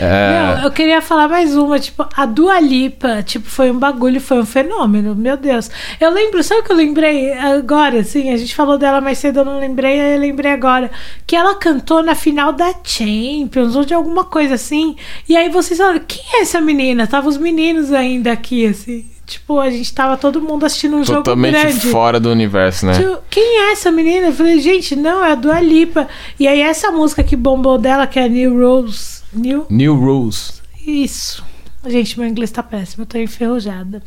É, Não, eu queria falar mais uma, tipo, a Dua Lipa, tipo, foi um bagulho, foi um fenômeno, meu Deus. Eu lembro, sabe o que eu lembrei agora, assim, a gente falou dela mais cedo, eu não lembrei, aí eu lembrei agora, que ela cantou na final da Champions, ou de alguma coisa assim, e aí vocês falaram, quem é essa menina? Tava os meninos ainda aqui, assim, tipo, a gente tava todo mundo assistindo um totalmente jogo grande. fora do universo, né? Tipo, Quem é essa menina? Eu falei, gente, não, é a Dua Lipa. E aí essa música que bombou dela, que é New Rose. New New Rules. isso. Gente, meu inglês tá péssimo, eu tô enferrujada.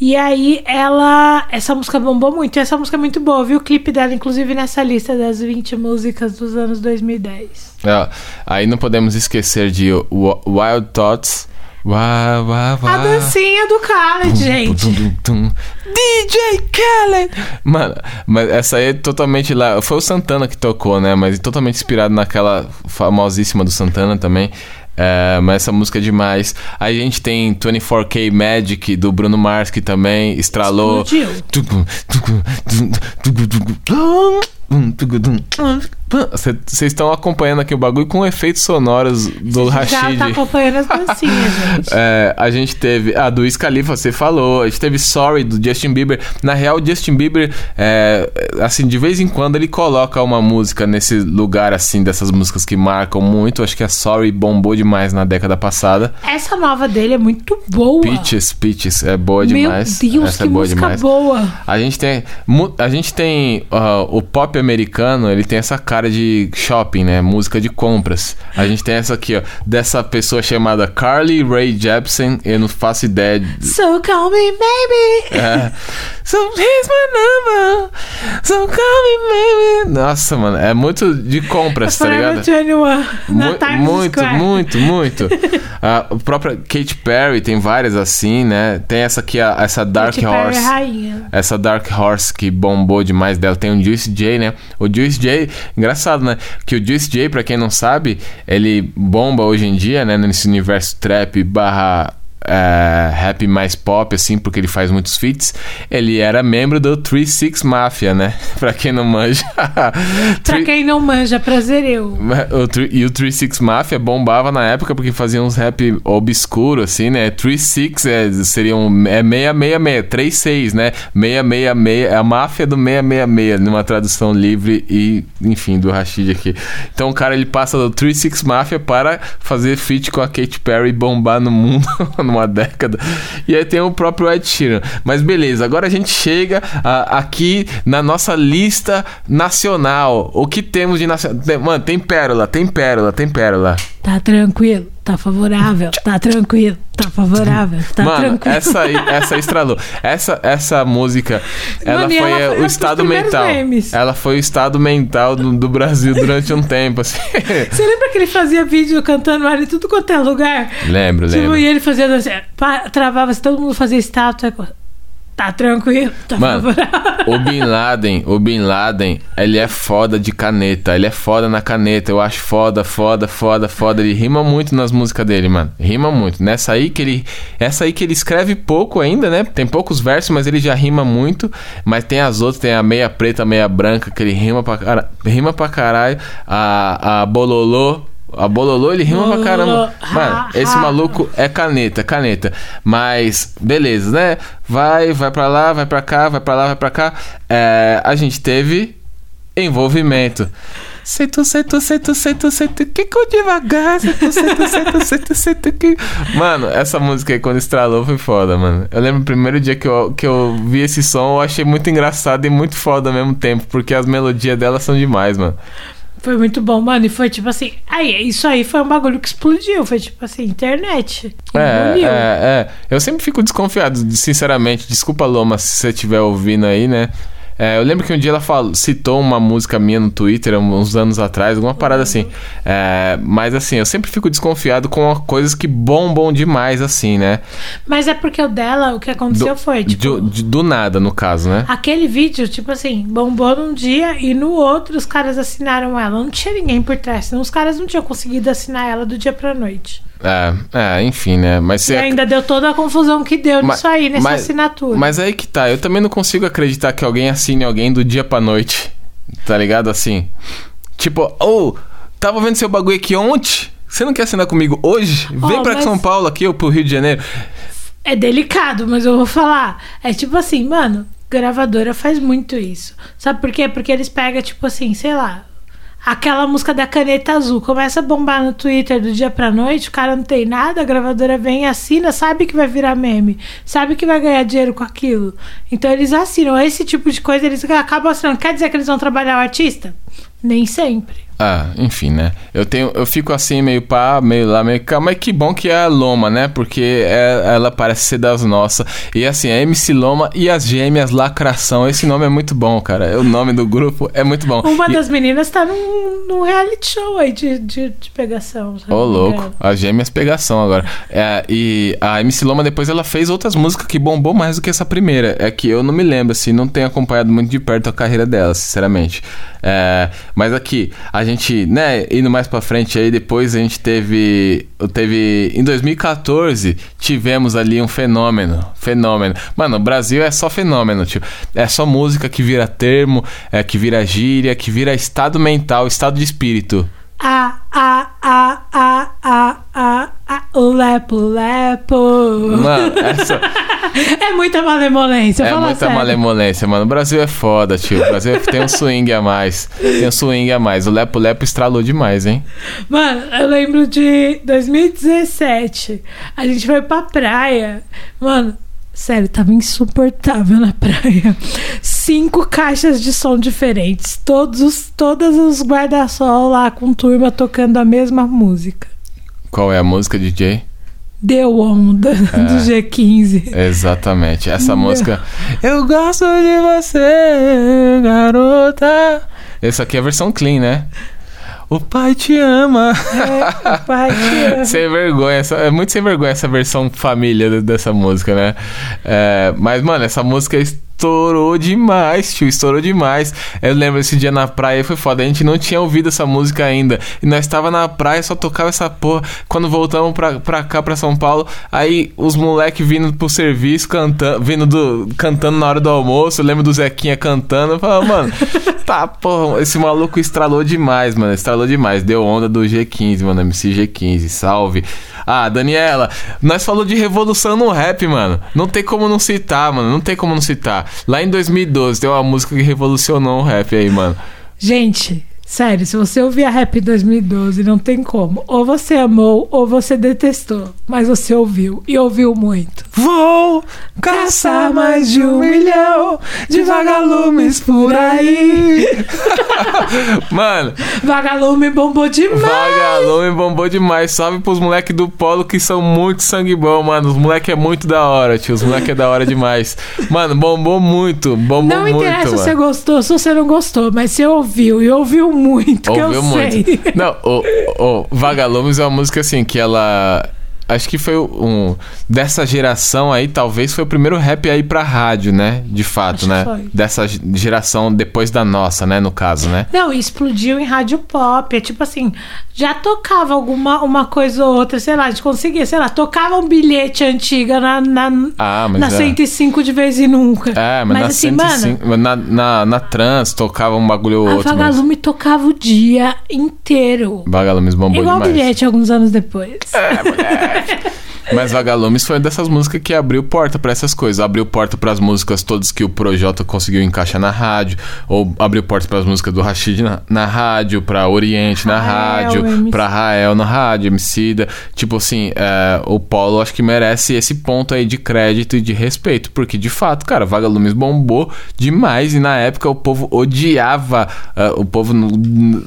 E aí, ela. Essa música bombou muito. E essa música é muito boa. Eu vi o clipe dela, inclusive, nessa lista das 20 músicas dos anos 2010. É, aí não podemos esquecer de Wi- Wild Thoughts. A dancinha do Khaled, gente. DJ Khaled! Mano, mas essa aí é totalmente lá. Foi o Santana que tocou, né? Mas totalmente inspirado naquela famosíssima do Santana também. É, mas essa música é demais. A gente tem 24K Magic do Bruno Mars que também estralou. Explodiu. Vocês estão acompanhando aqui o bagulho com efeitos sonoros do Já Rashid. tá acompanhando as dancinhas, gente. É, a gente teve a do Khalifa, você falou. A gente teve Sorry do Justin Bieber. Na real, o Justin Bieber, é, assim, de vez em quando ele coloca uma música nesse lugar, assim, dessas músicas que marcam muito. Acho que a Sorry bombou demais na década passada. Essa nova dele é muito boa. Peaches, Peaches, é boa Meu demais. Deus, Essa que é boa música demais. boa. A gente tem, a gente tem ah, o pop americano, ele tem essa cara de shopping, né? Música de compras. A gente tem essa aqui, ó, dessa pessoa chamada Carly Rae Jepsen. Eu não faço ideia. de- So call me baby. É. So here's my number. So call me baby. Nossa, mano, é muito de compras, tá ligado? Forever 21. Na Mu- muito, Square. muito, muito. a própria Katy Perry tem várias assim, né? Tem essa aqui, a- essa Dark Katy Perry é Horse. rainha. Essa Dark Horse que bombou demais dela. Tem o Juice J, né? O Juice J, engraçado, né? Que o Juice J, pra quem não sabe, ele bomba hoje em dia, né? Nesse universo trap barra é, rap mais pop, assim, porque ele faz muitos feats. Ele era membro do 36 Mafia, né? pra quem não manja. Pra quem não manja, prazer eu. e o 36 Mafia bombava na época porque fazia uns rap obscuro, assim, né? 36 é, seria um, é 666, 36, né? 666, é a máfia do 666, numa tradução livre e, enfim, do Rashid aqui. Então o cara ele passa do 36 Mafia para fazer feat com a Katy Perry bombar no mundo numa década. E aí tem o próprio Ed Sheeran. Mas beleza, agora a gente chega ah, aqui na nossa lista nacional. O que temos de nacional? Mano, tem pérola, tem pérola, tem pérola. Tá tranquilo, tá favorável, tá tranquilo, tá favorável, tá Mano, tranquilo. essa aí, essa estralou. Essa, essa música, ela Mano, foi ela o estado mental. memes. Ela foi o estado mental do, do Brasil durante um tempo, assim. Você lembra que ele fazia vídeo cantando ali tudo quanto é lugar? lembro, Tipo, lembro. e ele fazia dança, pá, travava, se todo mundo fazia estátua. Tá tranquilo, tá Mano, o Bin Laden, o Bin Laden, ele é foda de caneta. Ele é foda na caneta. Eu acho foda, foda, foda, foda. Ele rima muito nas músicas dele, mano. Rima muito. Nessa aí que ele. Essa aí que ele escreve pouco ainda, né? Tem poucos versos, mas ele já rima muito. Mas tem as outras, tem a meia preta, a meia branca, que ele rima pra, rima pra caralho. A, a Bololô. A Bololô, ele rima pra caramba. Mano, esse maluco é caneta, caneta. Mas, beleza, né? Vai, vai pra lá, vai pra cá, vai pra lá, vai pra cá. É, a gente teve envolvimento. Sento, sento, sento, sento, sento, que com devagar. Sento, sento, sento, sento, sento, que... Mano, essa música aí, quando estralou, foi foda, mano. Eu lembro o primeiro dia que eu, que eu vi esse som, eu achei muito engraçado e muito foda ao mesmo tempo, porque as melodias dela são demais, mano. Foi muito bom, mano. E foi tipo assim. Aí, isso aí foi um bagulho que explodiu. Foi tipo assim, internet. É, é, é. Eu sempre fico desconfiado, sinceramente. Desculpa, Loma, se você estiver ouvindo aí, né? É, eu lembro que um dia ela falou, citou uma música minha no Twitter, uns anos atrás, alguma parada assim. É, mas assim, eu sempre fico desconfiado com coisas que bombam demais, assim, né? Mas é porque o dela, o que aconteceu Do, foi, tipo. de- do nada, no caso, né? Aquele vídeo, tipo assim, bombou num dia e no outro os caras assinaram ela. Não tinha ninguém por trás, senão os caras não tinham conseguido assinar ela do dia pra noite. É, é enfim, né? Mas E ainda deu toda a confusão que deu Ma- nisso aí, nessa mas- assinatura. Mas aí que tá, eu também não consigo acreditar que alguém assine alguém do dia pra noite. Tá ligado? Assim. Tipo, ô, tava vendo seu bagulho aqui ontem? Você não quer assinar comigo hoje? Vem Ó, pra mas- São Paulo aqui ou pro Rio de Janeiro. É delicado, mas eu vou falar. É tipo assim, mano, gravadora faz muito isso. Sabe por quê? Porque eles pegam, tipo assim, sei lá. Aquela música da caneta azul começa a bombar no Twitter do dia pra noite, o cara não tem nada, a gravadora vem assina, sabe que vai virar meme, sabe que vai ganhar dinheiro com aquilo. Então eles assinam. Esse tipo de coisa eles acabam assinando. Quer dizer que eles vão trabalhar o artista? Nem sempre. Ah, enfim, né? Eu tenho, eu fico assim meio pá, meio lá, meio cá, mas que bom que é a Loma, né? Porque é- ela parece ser das nossas. E assim, a MC Loma e as gêmeas Lacração, esse nome é muito bom, cara. O nome do grupo é muito bom. Uma E- das meninas tá num, num reality show aí de, de, de pegação. Ô, louco. As gêmeas pegação agora. É, e a MC Loma depois ela fez outras músicas que bombou mais do que essa primeira. É que eu não me lembro, assim, não tenho acompanhado muito de perto a carreira dela, sinceramente. É, mas aqui, a gente, né, indo mais pra frente aí, depois a gente teve. Teve. Em 2014, tivemos ali um fenômeno. Fenômeno. Mano, o Brasil é só fenômeno, tio. É só música que vira termo, é, que vira gíria, que vira estado mental, estado de espírito. A, a, a, a, a, a, a, o lepo, lepo. Mano, essa. É muita malemolência, É muita sério. malemolência, mano. O Brasil é foda, tio. O Brasil tem um swing a mais. Tem um swing a mais. O Lepo Lepo estralou demais, hein? Mano, eu lembro de 2017. A gente foi pra praia. Mano, sério, tava insuportável na praia. Cinco caixas de som diferentes. Todos os, todos os guarda-sol lá com turma tocando a mesma música. Qual é a música, DJ? Deu onda É. do G15. Exatamente. Essa música. Eu gosto de você, garota. Essa aqui é a versão clean, né? O pai te ama. É, pai, te amo. sem vergonha. é muito sem vergonha essa versão família de- dessa música, né? É, mas, mano, essa música estourou demais, tio. Estourou demais. Eu lembro esse dia na praia, foi foda. A gente não tinha ouvido essa música ainda. E nós tava na praia, só tocava essa porra. Quando voltamos pra, pra cá, pra São Paulo, aí os moleque vindo pro serviço, cantando, vindo do, cantando na hora do almoço. Eu lembro do Zequinha cantando. Eu falava, mano, tá, porra, esse maluco estralou demais, mano. Estralou demais. Deu onda do G15, mano. MC G15, salve. Ah, Daniela, nós falou de revolução no rap, mano. Não tem como não citar, mano. Não tem como não citar. Lá em 2012 tem uma música que revolucionou o rap aí, mano. Gente, sério, se você ouvir a rap 2012, não tem como. Ou você amou ou você detestou. Mas você ouviu e ouviu muito. Vou caçar mais de um milhão de vagalumes por aí. Mano, Vagalume bombou demais. vagalume bombou demais. Salve pros moleques do Polo que são muito sangue bom, mano. Os moleques é muito da hora, tio. Os moleques é da hora demais. Mano, bombou muito. Bombou Não muito, interessa se mano. você gostou, se você não gostou, mas você ouviu e ouviu muito, Ouviu eu muito. sei. Não, o, o Vagalumes é uma música assim que ela. Acho que foi um. Dessa geração aí, talvez foi o primeiro rap aí pra rádio, né? De fato, Acho né? foi. Dessa geração depois da nossa, né? No caso, né? Não, explodiu em rádio pop. É tipo assim, já tocava alguma uma coisa ou outra, sei lá, a gente conseguia, sei lá, tocava um bilhete antiga na, na, Ah, mas na é. 105 de vez e nunca. É, mas, na assim, mano, 105, na, na, na trans tocava um bagulho ou a outro. Mas... Vagalume tocava o dia inteiro. Vagalumes bombou Igual o demais. bilhete alguns anos depois. life. Mas Vagalumes foi uma dessas músicas que abriu porta pra essas coisas. Abriu porta pras músicas todas que o Projota conseguiu encaixar na rádio. Ou abriu porta pras músicas do Rashid na, na rádio, pra Oriente na Rael, rádio, pra Rael na rádio, Emicida. Tipo assim, é, o Paulo acho que merece esse ponto aí de crédito e de respeito. Porque, de fato, cara, Vagalumes bombou demais. E na época o povo odiava, é, o povo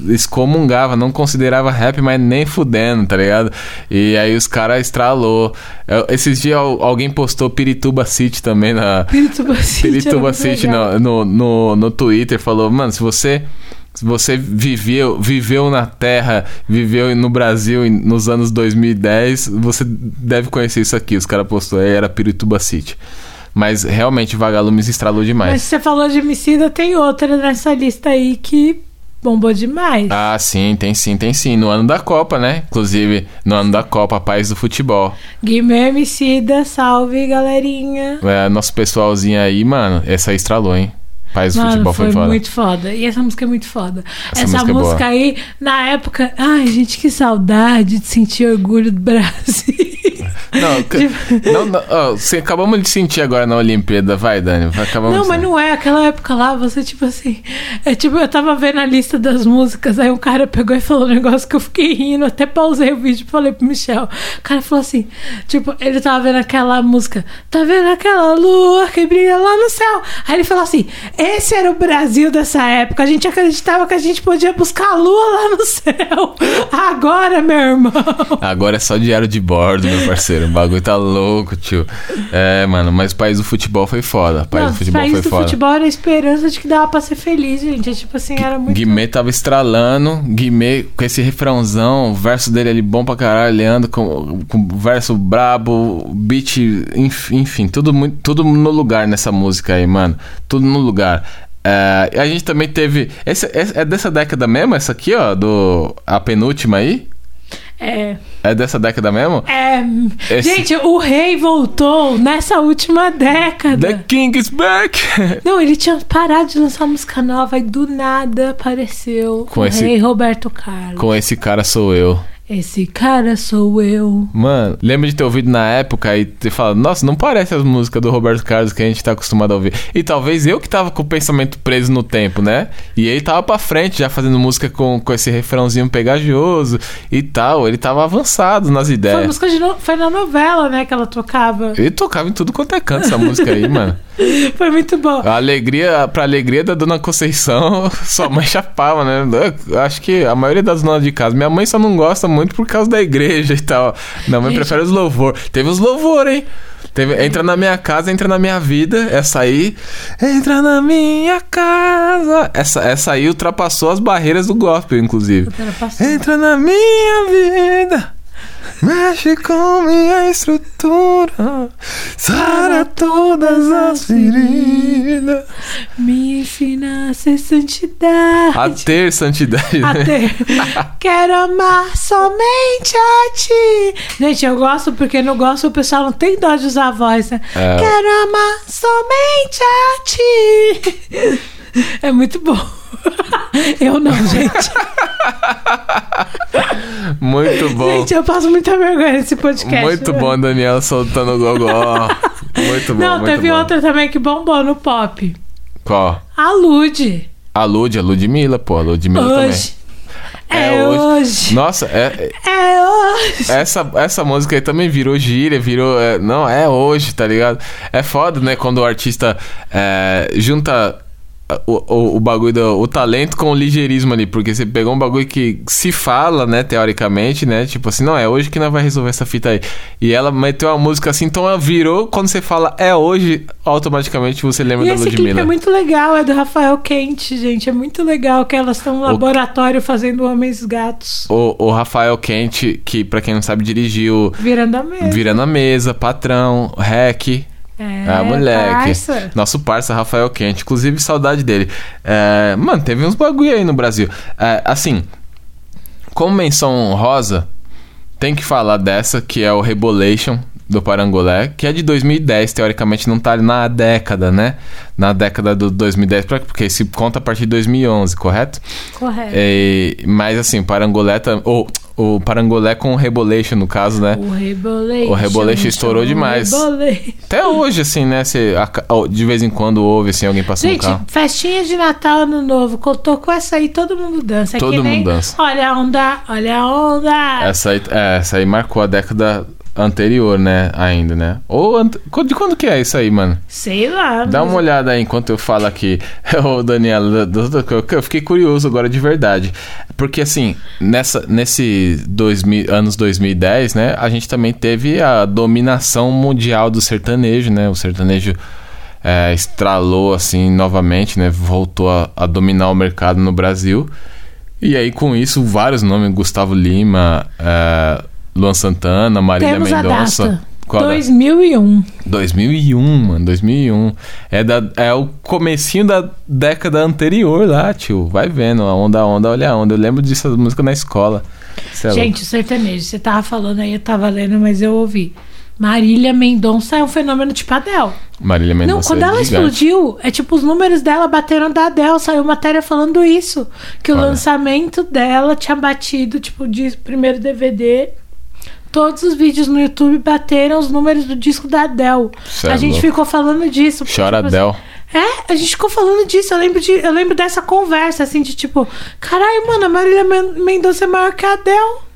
excomungava, não considerava rap, mas nem fudendo, tá ligado? E aí os caras estralou. É, Esses dias al- alguém postou Pirituba City também na. Pirituba City. Pirituba City no, no, no, no Twitter falou, mano, se você. Você viveu, viveu na Terra, viveu no Brasil nos anos 2010, você deve conhecer isso aqui. Os caras postou aí, era Pirituba City. Mas realmente Vagalumes estralou demais. Mas você falou de Emicida, tem outra nessa lista aí que bombou demais. Ah, sim, tem sim, tem sim. No ano da Copa, né? Inclusive, no ano da Copa, Paz do Futebol. Guimê Emicida, salve galerinha. É, nosso pessoalzinho aí, mano, essa estralou, hein? Paz do Futebol foi, foi foda. muito foda. E essa música é muito foda. Essa Essa, música é música, boa. aí, na época, ai, gente, que saudade de sentir orgulho do Brasil. Não, c- não, não, ó, você acabamos de sentir agora na Olimpíada, vai, Dani. Acabamos Não, mas não é. Aquela época lá, você, tipo assim. É tipo, eu tava vendo a lista das músicas, aí um cara pegou e falou um negócio que eu fiquei rindo, até pausei o vídeo e falei pro Michel. O cara falou assim: tipo, ele tava vendo aquela música, tá vendo aquela lua que brilha lá no céu? Aí ele falou assim: esse era o Brasil dessa época. A gente acreditava que a gente podia buscar a lua lá no céu. Agora, meu irmão. Agora é só diário de bordo, meu parceiro. O bagulho tá louco, tio. É, mano, mas o país do futebol foi foda. O país Não, do futebol país foi do foda. futebol era a esperança de que dava pra ser feliz, gente. É tipo assim, era muito. Guimê tava estralando, Guimê com esse refrãozão, o verso dele ali bom pra caralho, Leandro com, com verso brabo, beat, enf- enfim, tudo, muito, tudo no lugar nessa música aí, mano. Tudo no lugar. É, a gente também teve. Esse- é dessa década mesmo, essa aqui, ó, do. A penúltima aí? É. É dessa década mesmo? É, Esse- Gente, o rei voltou nessa última década. The King is back! Não, ele tinha parado de lançar música nova e do nada apareceu Com o esse- rei Roberto Carlos. Com esse cara sou eu. Esse cara sou eu. Mano, lembro de ter ouvido na época e ter falado, nossa, não parece as músicas do Roberto Carlos que a gente tá acostumado a ouvir. E talvez eu que tava com o pensamento preso no tempo, né? E ele tava pra frente, já fazendo música com, com esse refrãozinho pegajoso e tal. Ele tava avançado nas Foi, ideias. música de no- foi na novela, né, que ela tocava. Ele tocava em tudo quanto é canto essa música aí, mano. Foi muito bom. A alegria, pra alegria da dona Conceição, sua mãe chapava, né? Eu acho que a maioria das donas de casa. Minha mãe só não gosta muito por causa da igreja e tal. Minha mãe Gente. prefere os louvor. Teve os louvor, hein? Teve, entra na minha casa, entra na minha vida. Essa aí. Entra na minha casa. Essa, essa aí ultrapassou as barreiras do gospel, inclusive. Entra na minha vida. Mexe com minha estrutura, sara todas as feridas. Me ensina a ser santidade. A ter santidade. A né? ter. Quero amar somente a ti. Gente, eu gosto porque no gosto o pessoal não tem dó de usar a voz, né? É. Quero amar somente a ti. É muito bom. Eu não, gente. Muito bom. Gente, eu passo muita vergonha nesse podcast. Muito né? bom, Daniel soltando o gogó. Muito bom. Não, muito teve bom. outra também que bombou no pop. Qual? A Lud. A Lud, a Ludmilla, pô. A Ludmilla Hoje. também. É, hoje. Nossa, é, É hoje. essa, essa música aí também virou gíria, virou. é, não, é hoje, tá ligado? É foda, né? Quando o artista é, junta o, o, o bagulho do o talento com o ligeirismo ali, porque você pegou um bagulho que se fala, né, teoricamente, né? Tipo assim, não, é hoje que nós vai resolver essa fita aí. E ela meteu uma música assim, então ela virou, quando você fala é hoje, automaticamente você lembra E da esse clipe Ludmilla. é muito legal, é do Rafael Quente, gente. É muito legal que elas estão no laboratório fazendo homens gatos. O, o Rafael Quente, que pra quem não sabe, dirigiu Virando a mesa. Virando a Mesa, Patrão, Rec. É, Ah, moleque. parça. Nosso parça Rafael Quente. Inclusive, saudade dele. É, mano, teve uns bagulho aí no Brasil. É, assim, como menção rosa, tem que falar dessa, que é o Rebolation do Parangolé, que é de 2010, teoricamente não tá na década, né? Na década do 2010, pra- porque se conta a partir de 2011, correto? Correto. É, mas assim, o Parangolé, tam- ou o Parangolé com o Rebolation, no caso, né? O Rebolation. O Rebolation estourou demais. Rebolation. Até hoje, assim, né? Você, de vez em quando ouve, assim, alguém passando Gente, carro. festinha de Natal, Ano Novo, contou com essa aí, todo mundo dança. É Todo que mundo nem, dança. Olha a onda, olha a onda. Essa aí, é, essa aí marcou a década anterior, né? Ainda, né? Ou ant- de quando que é isso aí, mano? Sei lá. Dá mas- uma olhada aí enquanto eu falo aqui. Ô, Daniela, do- eu fiquei curioso agora de verdade. Porque, assim, nessa, nesse 2000, anos 2010, né? A gente também teve a dominação mundial do sertanejo, né? O sertanejo é, estralou, assim, novamente, né? Voltou a, a dominar o mercado no Brasil. E aí, com isso, vários nomes. Gustavo Lima, é, Luan Santana, Marília Temos Mendonça. data. Qual é? 2001. 2001, mano, 2001. É, da, é o comecinho da década anterior lá, tio. Vai vendo, a onda, a onda, olha a onda. Eu lembro disso, música na escola. Cê é Gente, o sertanejo, você tava falando aí, eu tava lendo, mas eu ouvi. Marília Mendonça é um fenômeno tipo Adele. louco. Marília Não, Mendonça. quando é ela gigante. explodiu, é tipo, os números dela bateram da Adele. Saiu matéria falando isso. Que o Olha. lançamento dela tinha batido, tipo, de primeiro DVD. Todos os vídeos no YouTube bateram os números do disco da Adele. Cê a é gente louco. ficou falando disso. Chora tipo, Adele. É, a gente ficou falando disso. Eu lembro, de, eu lembro dessa conversa, assim, de tipo, caralho, mano, a Marília Men- Mendonça é maior que a Adele.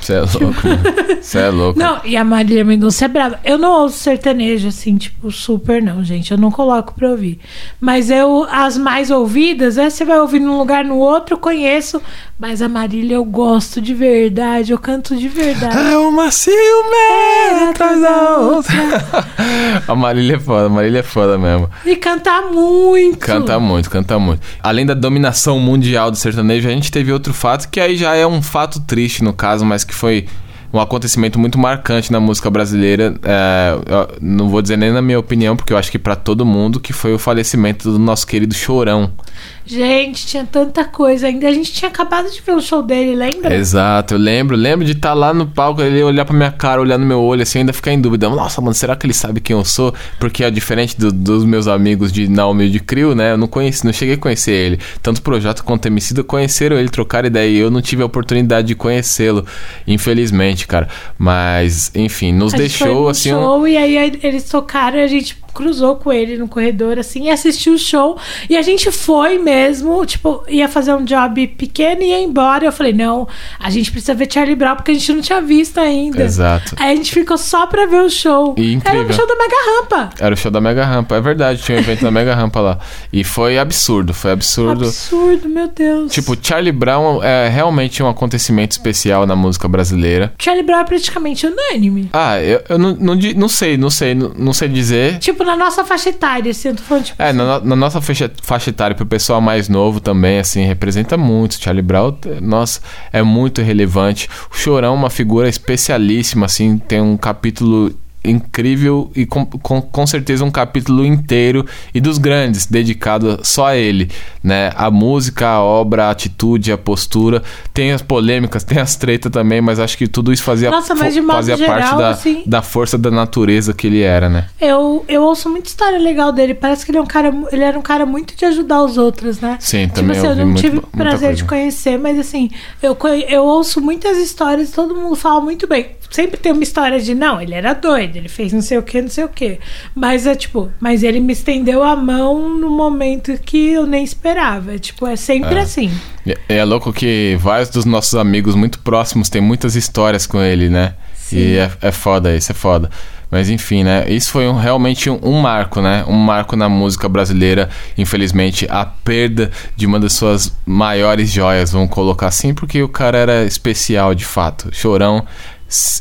Você é louco, Você é louco. Não, e a Marília Mendonça é brava. Eu não ouço sertanejo, assim, tipo, super não, gente. Eu não coloco pra ouvir. Mas eu, as mais ouvidas, é, você vai ouvir num lugar, no outro, conheço. Mas a Marília eu gosto de verdade, eu canto de verdade. É uma ciumeira atrás da outra. a Marília é foda, a Marília é foda mesmo. E cantar muito. Canta muito, canta muito. Além da dominação mundial do sertanejo, a gente teve outro fato que aí já é um fato triste no caso, mas que foi um acontecimento muito marcante na música brasileira. É, não vou dizer nem na minha opinião, porque eu acho que pra todo mundo, que foi o falecimento do nosso querido Chorão. Gente, tinha tanta coisa ainda. A gente tinha acabado de ver o show dele, lembra? Exato, eu lembro, lembro de estar lá no palco, ele olhar pra minha cara, olhar no meu olho, assim, ainda ficar em dúvida. Nossa, mano, será que ele sabe quem eu sou? Porque é diferente do- dos meus amigos de Naomi e de Crio, né? Eu não conheci, não cheguei a conhecer ele. Tanto o Projeto quanto o Emicida conheceram ele, trocaram ideia, e eu não tive a oportunidade de conhecê-lo, infelizmente, cara. Mas, enfim, nos A deixou, assim, um- show e aí aí eles tocaram e a gente cruzou com ele no corredor assim e assistiu o show e a gente foi mesmo tipo ia fazer um job pequeno e ia embora eu falei não a gente precisa ver Charlie Brown porque a gente não tinha visto ainda Exato. aí a gente ficou só pra ver o show E era incrível. o show da Mega Rampa Era o show da Mega Rampa, é verdade, tinha um evento da Mega Rampa lá. E foi absurdo, foi absurdo. absurdo meu Deus Tipo, Charlie Brown é realmente um acontecimento especial na música brasileira. Charlie Brown é praticamente unânime Ah, eu, eu não, não, não sei, não sei, não, não sei dizer. tipo na nossa faixa etária assim eu tô falando tipo É, na, na nossa faixa, faixa etária, pro pessoal mais novo também, assim, representa muito. Charlie Brown, nossa, é muito relevante. O Chorão é uma figura especialíssima, assim, tem um capítulo incrível e com, com, com certeza um capítulo inteiro e dos grandes, dedicado só a ele, né? A música, a obra, a atitude, a postura. Tem as polêmicas, tem as tretas também, mas acho que tudo isso fazia, Nossa, mas de modo fazia geral, parte da, assim- da força da natureza que ele era, né? Eu, eu ouço muita história legal dele. Parece que ele é um cara, ele era um cara muito de ajudar os outros, né? Sim, Tipo também assim, eu não muito- tive prazer de coisa. conhecer, mas assim, eu, eu ouço muitas histórias, todo mundo fala muito bem. Sempre tem uma história de, não, ele era doido, ele fez não sei o que, não sei o que. Mas é tipo, mas ele me estendeu a mão no momento que eu nem esperava. É, tipo, é sempre assim. E e é louco que vários dos nossos amigos muito próximos têm muitas histórias com ele, né? Sim. E é, é foda isso, é foda. Mas enfim, né? Isso foi um- realmente um, um marco, né? Um marco na música brasileira. Infelizmente, a perda de uma das suas maiores joias, vamos colocar assim, porque o cara era especial de fato. Chorão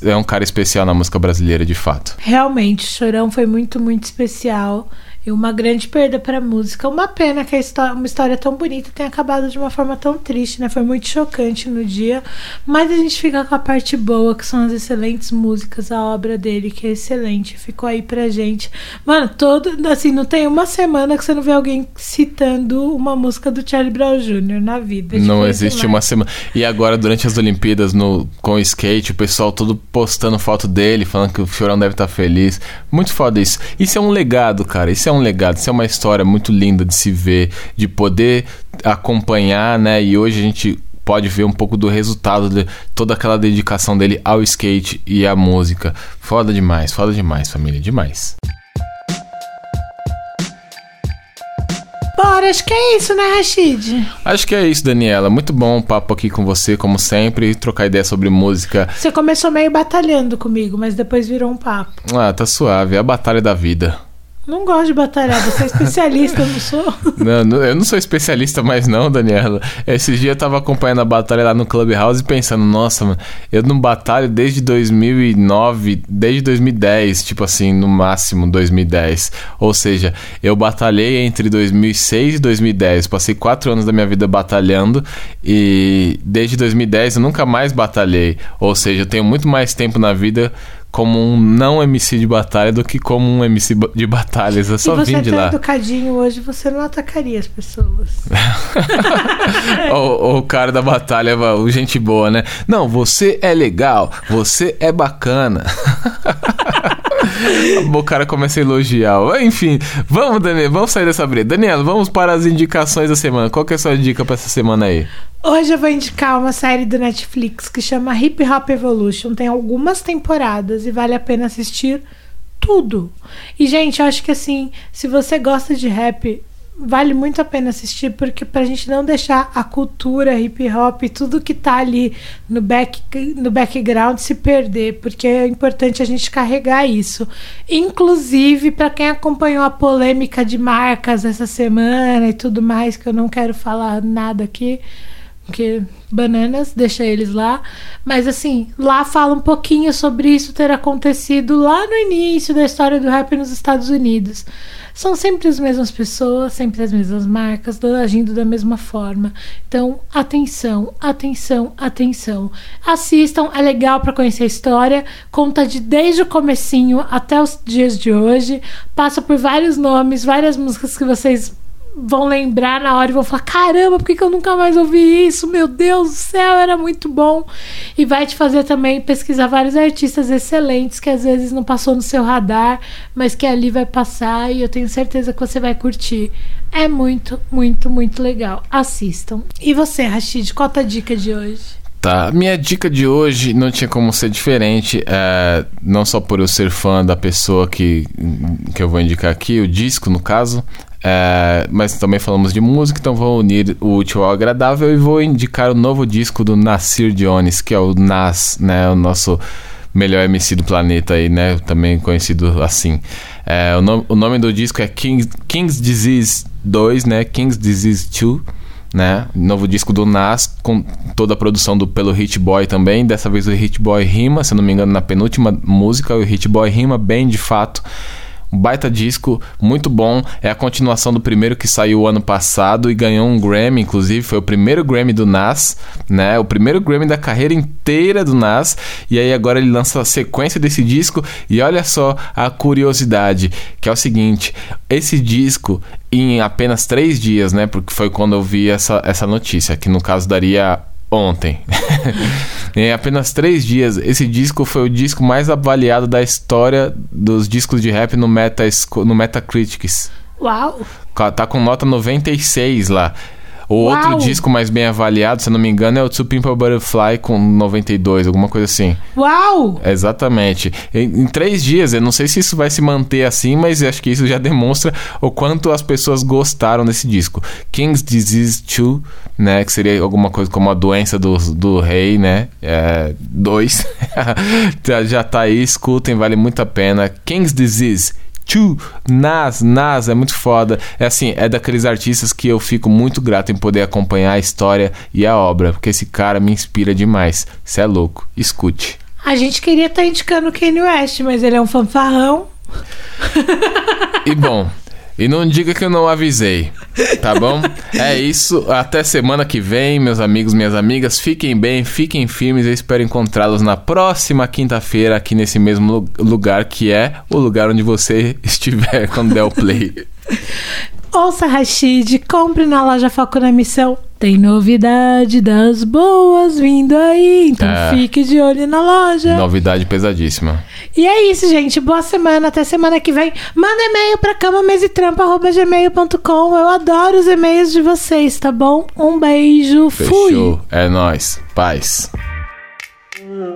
é um cara especial na música brasileira de fato. Realmente, Chorão foi muito, muito especial. E uma grande perda para a música. Uma pena que a histó- uma história tão bonita tenha acabado de uma forma tão triste, né? Foi muito chocante no dia. Mas a gente fica com a parte boa, que são as excelentes músicas, a obra dele, que é excelente. Ficou aí pra gente. Mano, todo. Assim, não tem uma semana que você não vê alguém citando uma música do Charlie Brown Jr. na vida. Não Tipo, existe uma semana. E agora, durante as Olimpíadas, no, com o skate, o pessoal todo postando foto dele, falando que o Chorão deve estar feliz. Muito foda isso. Isso é um legado, cara. Isso é um legado. Isso é uma história muito linda de se ver, de poder acompanhar, né? E hoje a gente pode ver um pouco do resultado de toda aquela dedicação dele ao skate e à música. Foda demais, foda demais, família, demais. Bora, acho que é isso, né, Rashid? Acho que é isso, Daniela. Muito bom o papo aqui com você, como sempre, trocar ideia sobre música. Você começou meio batalhando comigo, mas depois virou um papo. Ah, tá suave, é a batalha da vida. Não gosto de batalhar, você é especialista, não sou. Não- eu não sou especialista mais não, Daniela. Esses dias eu tava acompanhando a batalha lá no Clubhouse e pensando, nossa, mano, eu não batalho desde 2009, desde 2010, tipo assim, no máximo 2010. Ou seja, eu batalhei entre 2006 e 2010. Passei quatro anos da minha vida batalhando e desde 2010 eu nunca mais batalhei. Ou seja, eu tenho muito mais tempo na vida como um não MC de batalha do que como um MC de batalhas. Eu só você vim é de tão lá. educadinho hoje, você não atacaria as pessoas. o, o cara da batalha, o gente boa, né? Não, você é legal, você é bacana. o cara começa a elogiar. Enfim, vamos, Daniel, vamos sair dessa briga. Daniela, vamos para as indicações da semana. Qual que é a sua dica para essa semana aí? Hoje eu vou indicar uma série do Netflix que chama Hip Hop Evolution. Tem algumas temporadas e vale a pena assistir tudo. E, gente, eu acho que assim, se você gosta de rap, vale muito a pena assistir, porque pra gente não deixar a cultura hip hop, tudo que tá ali no, back, no background se perder, porque é importante a gente carregar isso. Inclusive, pra quem acompanhou a polêmica de marcas essa semana e tudo mais, que eu não quero falar nada aqui porque bananas, deixa eles lá. Mas assim, lá fala um pouquinho sobre isso ter acontecido lá no início da história do rap nos Estados Unidos. São sempre as mesmas pessoas, sempre as mesmas marcas, do- agindo da mesma forma. Então, atenção, atenção, atenção. Assistam, é legal para conhecer a história. Conta de desde o comecinho até os dias de hoje. Passa por vários nomes, várias músicas que vocês vão lembrar na hora e vão falar: caramba, por que, que eu nunca mais ouvi isso? Meu Deus do céu, era muito bom. E vai te fazer também pesquisar vários artistas excelentes que às vezes não passou no seu radar, mas que ali vai passar e eu tenho certeza que você vai curtir. É muito, muito, muito legal. Assistam. E você, Rashid, qual a dica de hoje? Tá, minha dica de hoje não tinha como ser diferente, é, não só por eu ser fã da pessoa que, que eu vou indicar aqui, o disco no caso, é, mas também falamos de música, então vou unir o útil ao agradável e vou indicar o novo disco do Nasir Jones, que é o Nas, né, o nosso melhor MC do planeta aí, né, também conhecido assim. É, o, nome, o nome do disco é King, King's Disease 2, né, King's Disease 2, né? Novo disco do Nas, com toda a produção do, pelo Hit Boy também. Dessa vez o Hit Boy rima, se não me engano, na penúltima música, o Hit Boy rima bem de fato. Um baita disco, muito bom. É a continuação do primeiro que saiu ano passado e ganhou um Grammy, inclusive. Foi o primeiro Grammy do Nas, né? O primeiro Grammy da carreira inteira do Nas. E aí agora ele lança a sequência desse disco. E olha só a curiosidade, que é o seguinte: esse disco, em apenas três dias, né? Porque foi quando eu vi essa, essa notícia, que no caso daria ontem. em apenas três dias, esse disco foi o disco mais avaliado da história dos discos de rap no, Meta, no Metacritics. Uau! Tá com nota 96 lá. O outro Uau. disco mais bem avaliado, se eu não me engano, é o Two Pimple Butterfly com 92, alguma coisa assim. Uau! Exatamente. Em, em três dias, eu não sei se isso vai se manter assim, mas acho que isso já demonstra o quanto as pessoas gostaram desse disco. King's Disease 2, né? Que seria alguma coisa como a doença do, do rei, né? É, dois. Já- já tá aí, escutem, vale muito a pena. King's Disease. 2, Nas, Nas, é muito foda. É assim, é daqueles artistas que eu fico muito grato em poder acompanhar a história e a obra, porque esse cara me inspira demais. Cê é louco, escute. A gente queria estar indicando o Kanye West, mas ele é um fanfarrão. E bom, e não diga que eu não avisei, tá bom? É isso, até semana que vem, meus amigos, minhas amigas. Fiquem bem, fiquem firmes. Eu espero encontrá-los na próxima quinta-feira aqui nesse mesmo lu- lugar que é o lugar onde você estiver quando der o play. Ouça Rashid, compre na loja Foco na Missão. Tem novidade das boas vindo aí, então É. fique de olho na loja. Novidade pesadíssima. E é isso, gente. Boa semana. Até semana que vem. Manda e-mail pra camamesetrampa.gmail.com. Eu adoro os e-mails de vocês, tá bom? Um beijo. Fui. Fechou. É nóis. Paz. Hum.